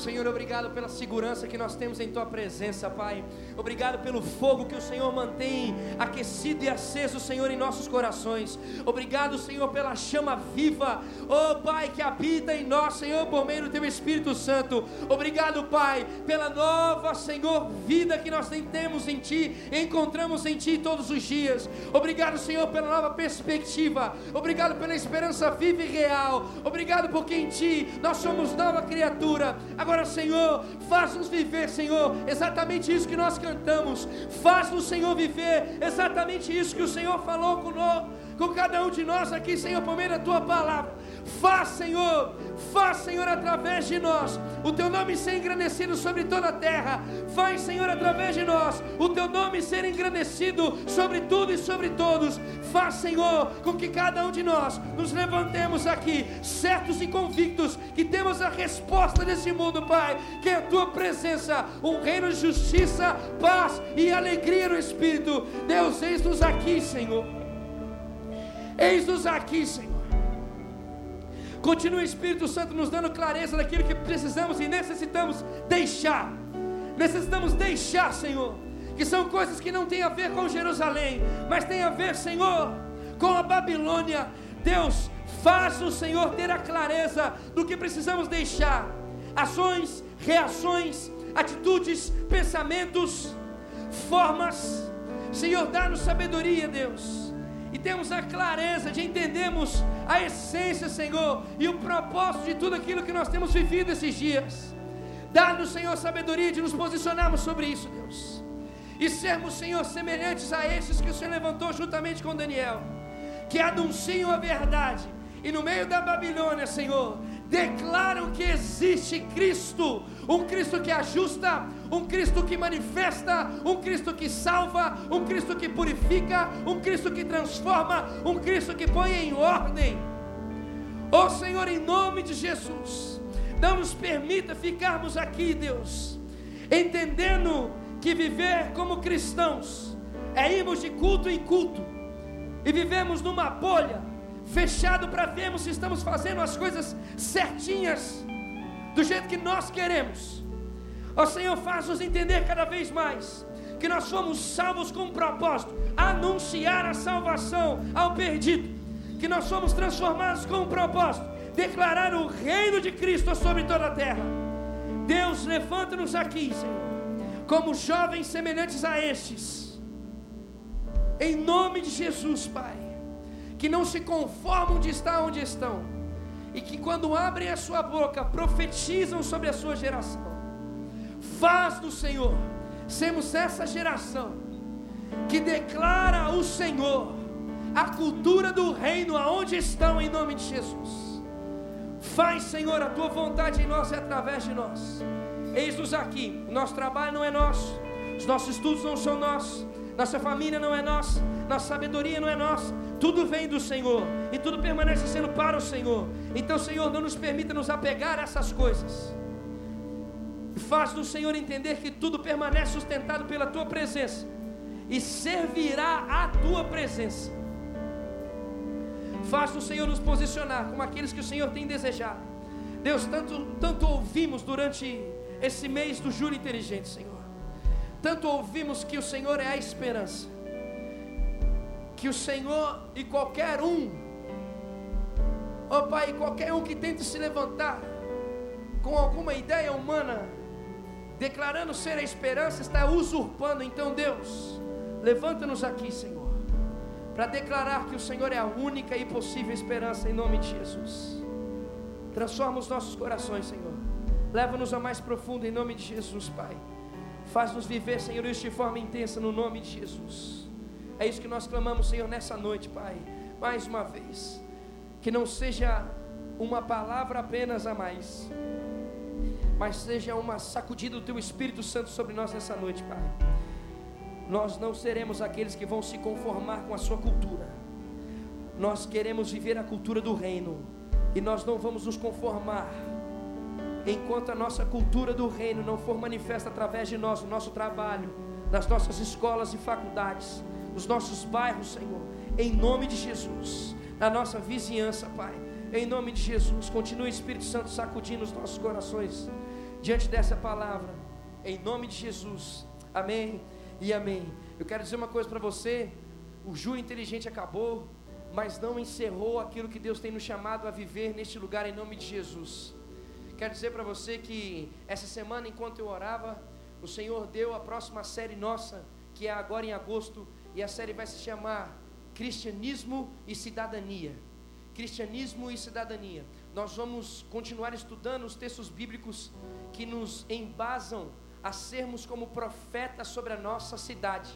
Senhor, obrigado pela segurança que nós temos em Tua presença, Pai. Obrigado pelo fogo que o Senhor mantém aquecido e aceso, Senhor, em nossos corações. Obrigado, Senhor, pela chama viva, oh Pai, que habita em nós, Senhor, por meio do Teu Espírito Santo. Obrigado, Pai, pela nova, Senhor, vida que nós temos em Ti, encontramos em Ti todos os dias. Obrigado, Senhor, pela nova perspectiva. Obrigado pela esperança viva e real. Obrigado porque em Ti nós somos nova criatura. Agora, Senhor, faz-nos viver, Senhor, exatamente isso que nós cantamos. Faz-nos, Senhor, viver exatamente isso que o Senhor falou conosco, com cada um de nós aqui, Senhor, por meio da Tua palavra. Faz, Senhor, faz, Senhor, através de nós, o teu nome ser engrandecido sobre toda a terra. Faz, Senhor, através de nós, o teu nome ser engrandecido sobre tudo e sobre todos. Faz, Senhor, com que cada um de nós nos levantemos aqui, certos e convictos que temos a resposta desse mundo, Pai, que é a tua presença, um reino de justiça, paz e alegria no Espírito. Deus, eis-nos aqui, Senhor. Eis-nos aqui, Senhor. Continua o Espírito Santo nos dando clareza daquilo que precisamos e necessitamos deixar. Necessitamos deixar, Senhor, que são coisas que não têm a ver com Jerusalém, mas tem a ver, Senhor, com a Babilônia. Deus, faz o Senhor ter a clareza do que precisamos deixar. Ações, reações, atitudes, pensamentos, formas. Senhor, dá-nos sabedoria, Deus e temos a clareza de entendermos a essência, Senhor, e o propósito de tudo aquilo que nós temos vivido esses dias. Dá-nos, Senhor, sabedoria de nos posicionarmos sobre isso, Deus, e sermos, Senhor, semelhantes a esses que o Senhor levantou juntamente com Daniel, que anunciam a verdade, e no meio da Babilônia, Senhor, declaram que existe Cristo, um Cristo que ajusta, um Cristo que manifesta, um Cristo que salva, um Cristo que purifica, um Cristo que transforma, um Cristo que põe em ordem. Ó oh, Senhor, em nome de Jesus, não nos permita ficarmos aqui, Deus, entendendo que viver como cristãos é irmos de culto em culto e vivemos numa bolha fechado para vermos se estamos fazendo as coisas certinhas, do jeito que nós queremos. Ó Senhor, faz-nos entender cada vez mais que nós somos salvos com um propósito anunciar a salvação ao perdido, que nós somos transformados com um propósito declarar o reino de Cristo sobre toda a terra. Deus, levanta-nos aqui, Senhor, como jovens semelhantes a estes, em nome de Jesus, Pai que não se conformam de estar onde estão, e que quando abrem a sua boca profetizam sobre a sua geração. Faz do Senhor, sermos essa geração que declara o Senhor, a cultura do reino aonde estão em nome de Jesus. Faz, Senhor, a tua vontade em nós e através de nós. Eis-nos aqui, o nosso trabalho não é nosso, os nossos estudos não são nossos, nossa família não é nossa, nossa sabedoria não é nossa, tudo vem do Senhor e tudo permanece sendo para o Senhor. Então, Senhor, não nos permita nos apegar a essas coisas. Faz do Senhor entender que tudo permanece sustentado pela tua presença e servirá à tua presença. Faz do Senhor nos posicionar como aqueles que o Senhor tem desejado. Deus, tanto, tanto ouvimos durante esse mês do júri inteligente, Senhor. Tanto ouvimos que o Senhor é a esperança que o Senhor e qualquer um, ó oh Pai, qualquer um que tente se levantar com alguma ideia humana, declarando ser a esperança, está usurpando. Então, Deus, levanta-nos aqui, Senhor, para declarar que o Senhor é a única e possível esperança em nome de Jesus. Transforma os nossos corações, Senhor. Leva-nos a mais profundo em nome de Jesus, Pai. Faz-nos viver, Senhor, isso de forma intensa no nome de Jesus. É isso que nós clamamos, Senhor, nessa noite, Pai. Mais uma vez. Que não seja uma palavra apenas a mais, mas seja uma sacudida do Teu Espírito Santo sobre nós nessa noite, Pai. Nós não seremos aqueles que vão se conformar com a Sua cultura. Nós queremos viver a cultura do reino. E nós não vamos nos conformar enquanto a nossa cultura do reino não for manifesta através de nós, no nosso trabalho, nas nossas escolas e faculdades nos nossos bairros, Senhor, em nome de Jesus, na nossa vizinhança, Pai, em nome de Jesus. Continue, Espírito Santo, sacudindo os nossos corações, diante dessa palavra, em nome de Jesus. Amém e amém. Eu quero dizer uma coisa para você: o júri inteligente acabou, mas não encerrou aquilo que Deus tem nos chamado a viver neste lugar em nome de Jesus. Quero dizer para você que essa semana, enquanto eu orava, o Senhor deu a próxima série nossa, que é agora em agosto, e a série vai se chamar Cristianismo e Cidadania. Cristianismo e Cidadania. Nós vamos continuar estudando os textos bíblicos que nos embasam a sermos como profetas sobre a nossa cidade.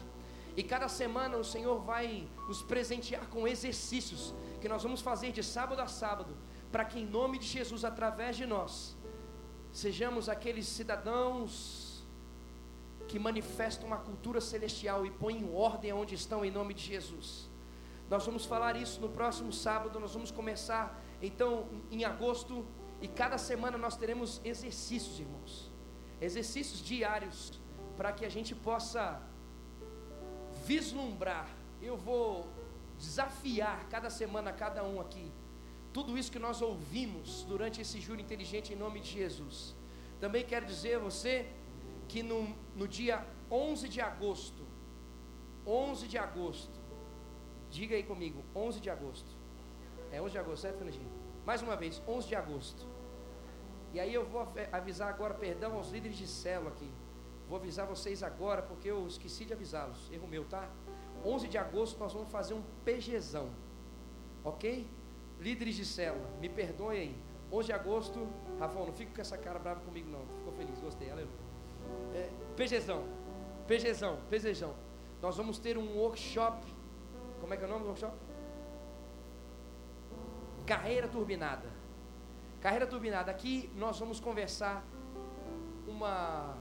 E cada semana o Senhor vai nos presentear com exercícios que nós vamos fazer de sábado a sábado, para que em nome de Jesus, através de nós, sejamos aqueles cidadãos que manifestam uma cultura celestial e põem em ordem onde estão em nome de Jesus. Nós vamos falar isso no próximo sábado, nós vamos começar então em agosto e cada semana nós teremos exercícios, irmãos. Exercícios diários para que a gente possa vislumbrar. Eu vou desafiar cada semana cada um aqui. Tudo isso que nós ouvimos durante esse júri inteligente em nome de Jesus. Também quero dizer a você que no, no dia 11 de agosto, 11 de agosto, diga aí comigo, 11 de agosto. É 11 de agosto, certo, Fernandinho? Mais uma vez, 11 de agosto. E aí eu vou avisar agora, perdão aos líderes de célula aqui. Vou avisar vocês agora, porque eu esqueci de avisá-los. Erro meu, tá? 11 de agosto nós vamos fazer um PGzão. Ok? Líderes de célula, me perdoem aí. 11 de agosto, Rafael, não fica com essa cara brava comigo não. Ficou feliz, gostei, aleluia. É, PGzão, PGzão, PGzão. Nós vamos ter um workshop. Como é que é o nome do workshop? Carreira turbinada. Carreira turbinada. Aqui nós vamos conversar uma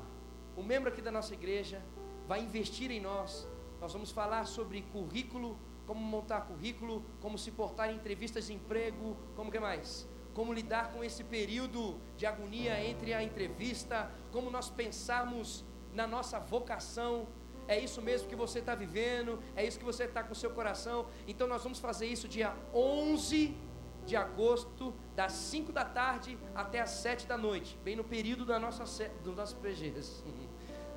um membro aqui da nossa igreja vai investir em nós. Nós vamos falar sobre currículo, como montar currículo, como se portar em entrevistas de emprego, como que mais? Como lidar com esse período de agonia entre a entrevista, como nós pensarmos na nossa vocação. É isso mesmo que você está vivendo, é isso que você está com o seu coração. Então nós vamos fazer isso dia 11 de agosto, das 5 da tarde até as 7 da noite, bem no período da nossa, dos nossos PGs,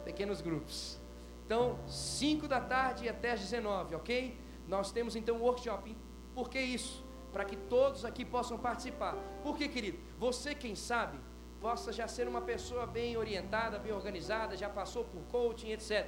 pequenos grupos. Então, 5 da tarde até as 19, ok? Nós temos então um workshop. Por que isso? Para que todos aqui possam participar. Por que, querido? Você, quem sabe, possa já ser uma pessoa bem orientada, bem organizada, já passou por coaching, etc.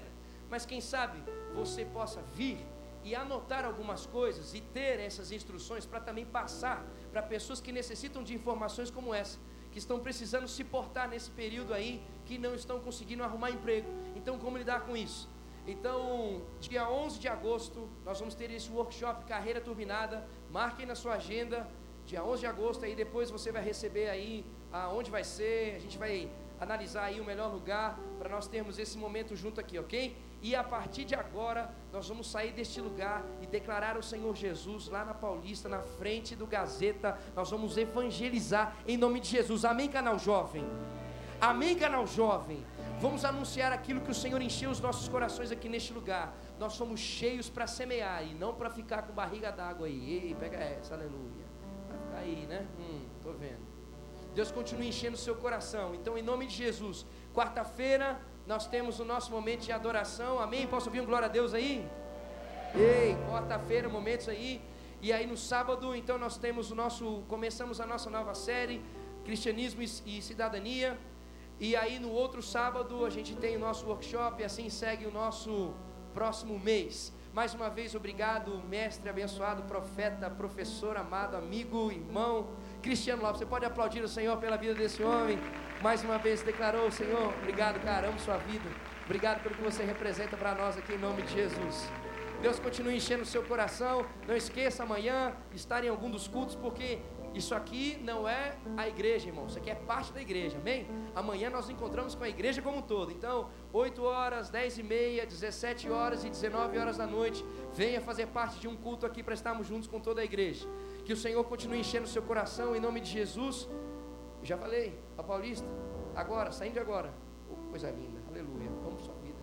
Mas quem sabe você possa vir e anotar algumas coisas e ter essas instruções para também passar para pessoas que necessitam de informações como essa, que estão precisando se portar nesse período aí, que não estão conseguindo arrumar emprego. Então, como lidar com isso? Então, dia 11 de agosto, nós vamos ter esse workshop Carreira Turbinada. Marquem na sua agenda, dia 11 de agosto, aí depois você vai receber aí aonde vai ser, a gente vai analisar aí o melhor lugar para nós termos esse momento junto aqui, ok? E a partir de agora, nós vamos sair deste lugar e declarar o Senhor Jesus lá na Paulista, na frente do Gazeta. Nós vamos evangelizar em nome de Jesus. Amém, canal jovem? Amém, canal jovem? Vamos anunciar aquilo que o Senhor encheu os nossos corações aqui neste lugar. Nós somos cheios para semear e não para ficar com barriga d'água aí. Ei, pega essa, aleluia. Vai ficar aí, né? Hum, tô vendo. Deus continua enchendo o seu coração. Então, em nome de Jesus, quarta-feira nós temos o nosso momento de adoração. Amém? Posso ouvir um glória a Deus aí? Ei, quarta-feira, momentos aí. E aí no sábado, então nós temos o nosso, começamos a nossa nova série, Cristianismo e Cidadania. E aí no outro sábado a gente tem o nosso workshop e assim segue o nosso próximo mês. Mais uma vez, obrigado, mestre abençoado, profeta, professor amado, amigo, irmão, Cristiano Lopes. Você pode aplaudir o Senhor pela vida desse homem mais uma vez declarou, Senhor, obrigado, cara, amo sua vida. Obrigado pelo que você representa para nós aqui em nome de Jesus. Deus continue enchendo o seu coração. Não esqueça amanhã estar em algum dos cultos, porque isso aqui não é a igreja, irmão. Isso aqui é parte da igreja, amém? Amanhã nós nos encontramos com a igreja como um todo. Então, 8 horas, 10 e meia, 17 horas e 19 horas da noite, venha fazer parte de um culto aqui para estarmos juntos com toda a igreja. Que o Senhor continue enchendo o seu coração em nome de Jesus. Já falei, a Paulista, agora, saindo agora. Oh, coisa linda, aleluia, vamos sua vida.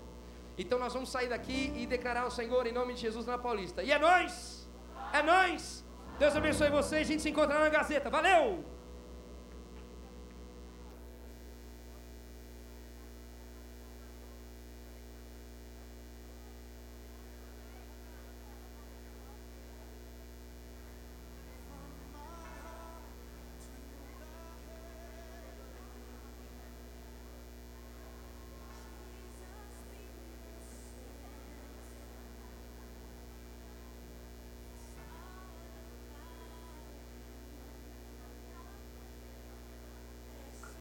Então nós vamos sair daqui e declarar ao Senhor em nome de Jesus na Paulista. E é nós! É nós! Deus abençoe vocês, a gente se encontra na Gazeta. Valeu!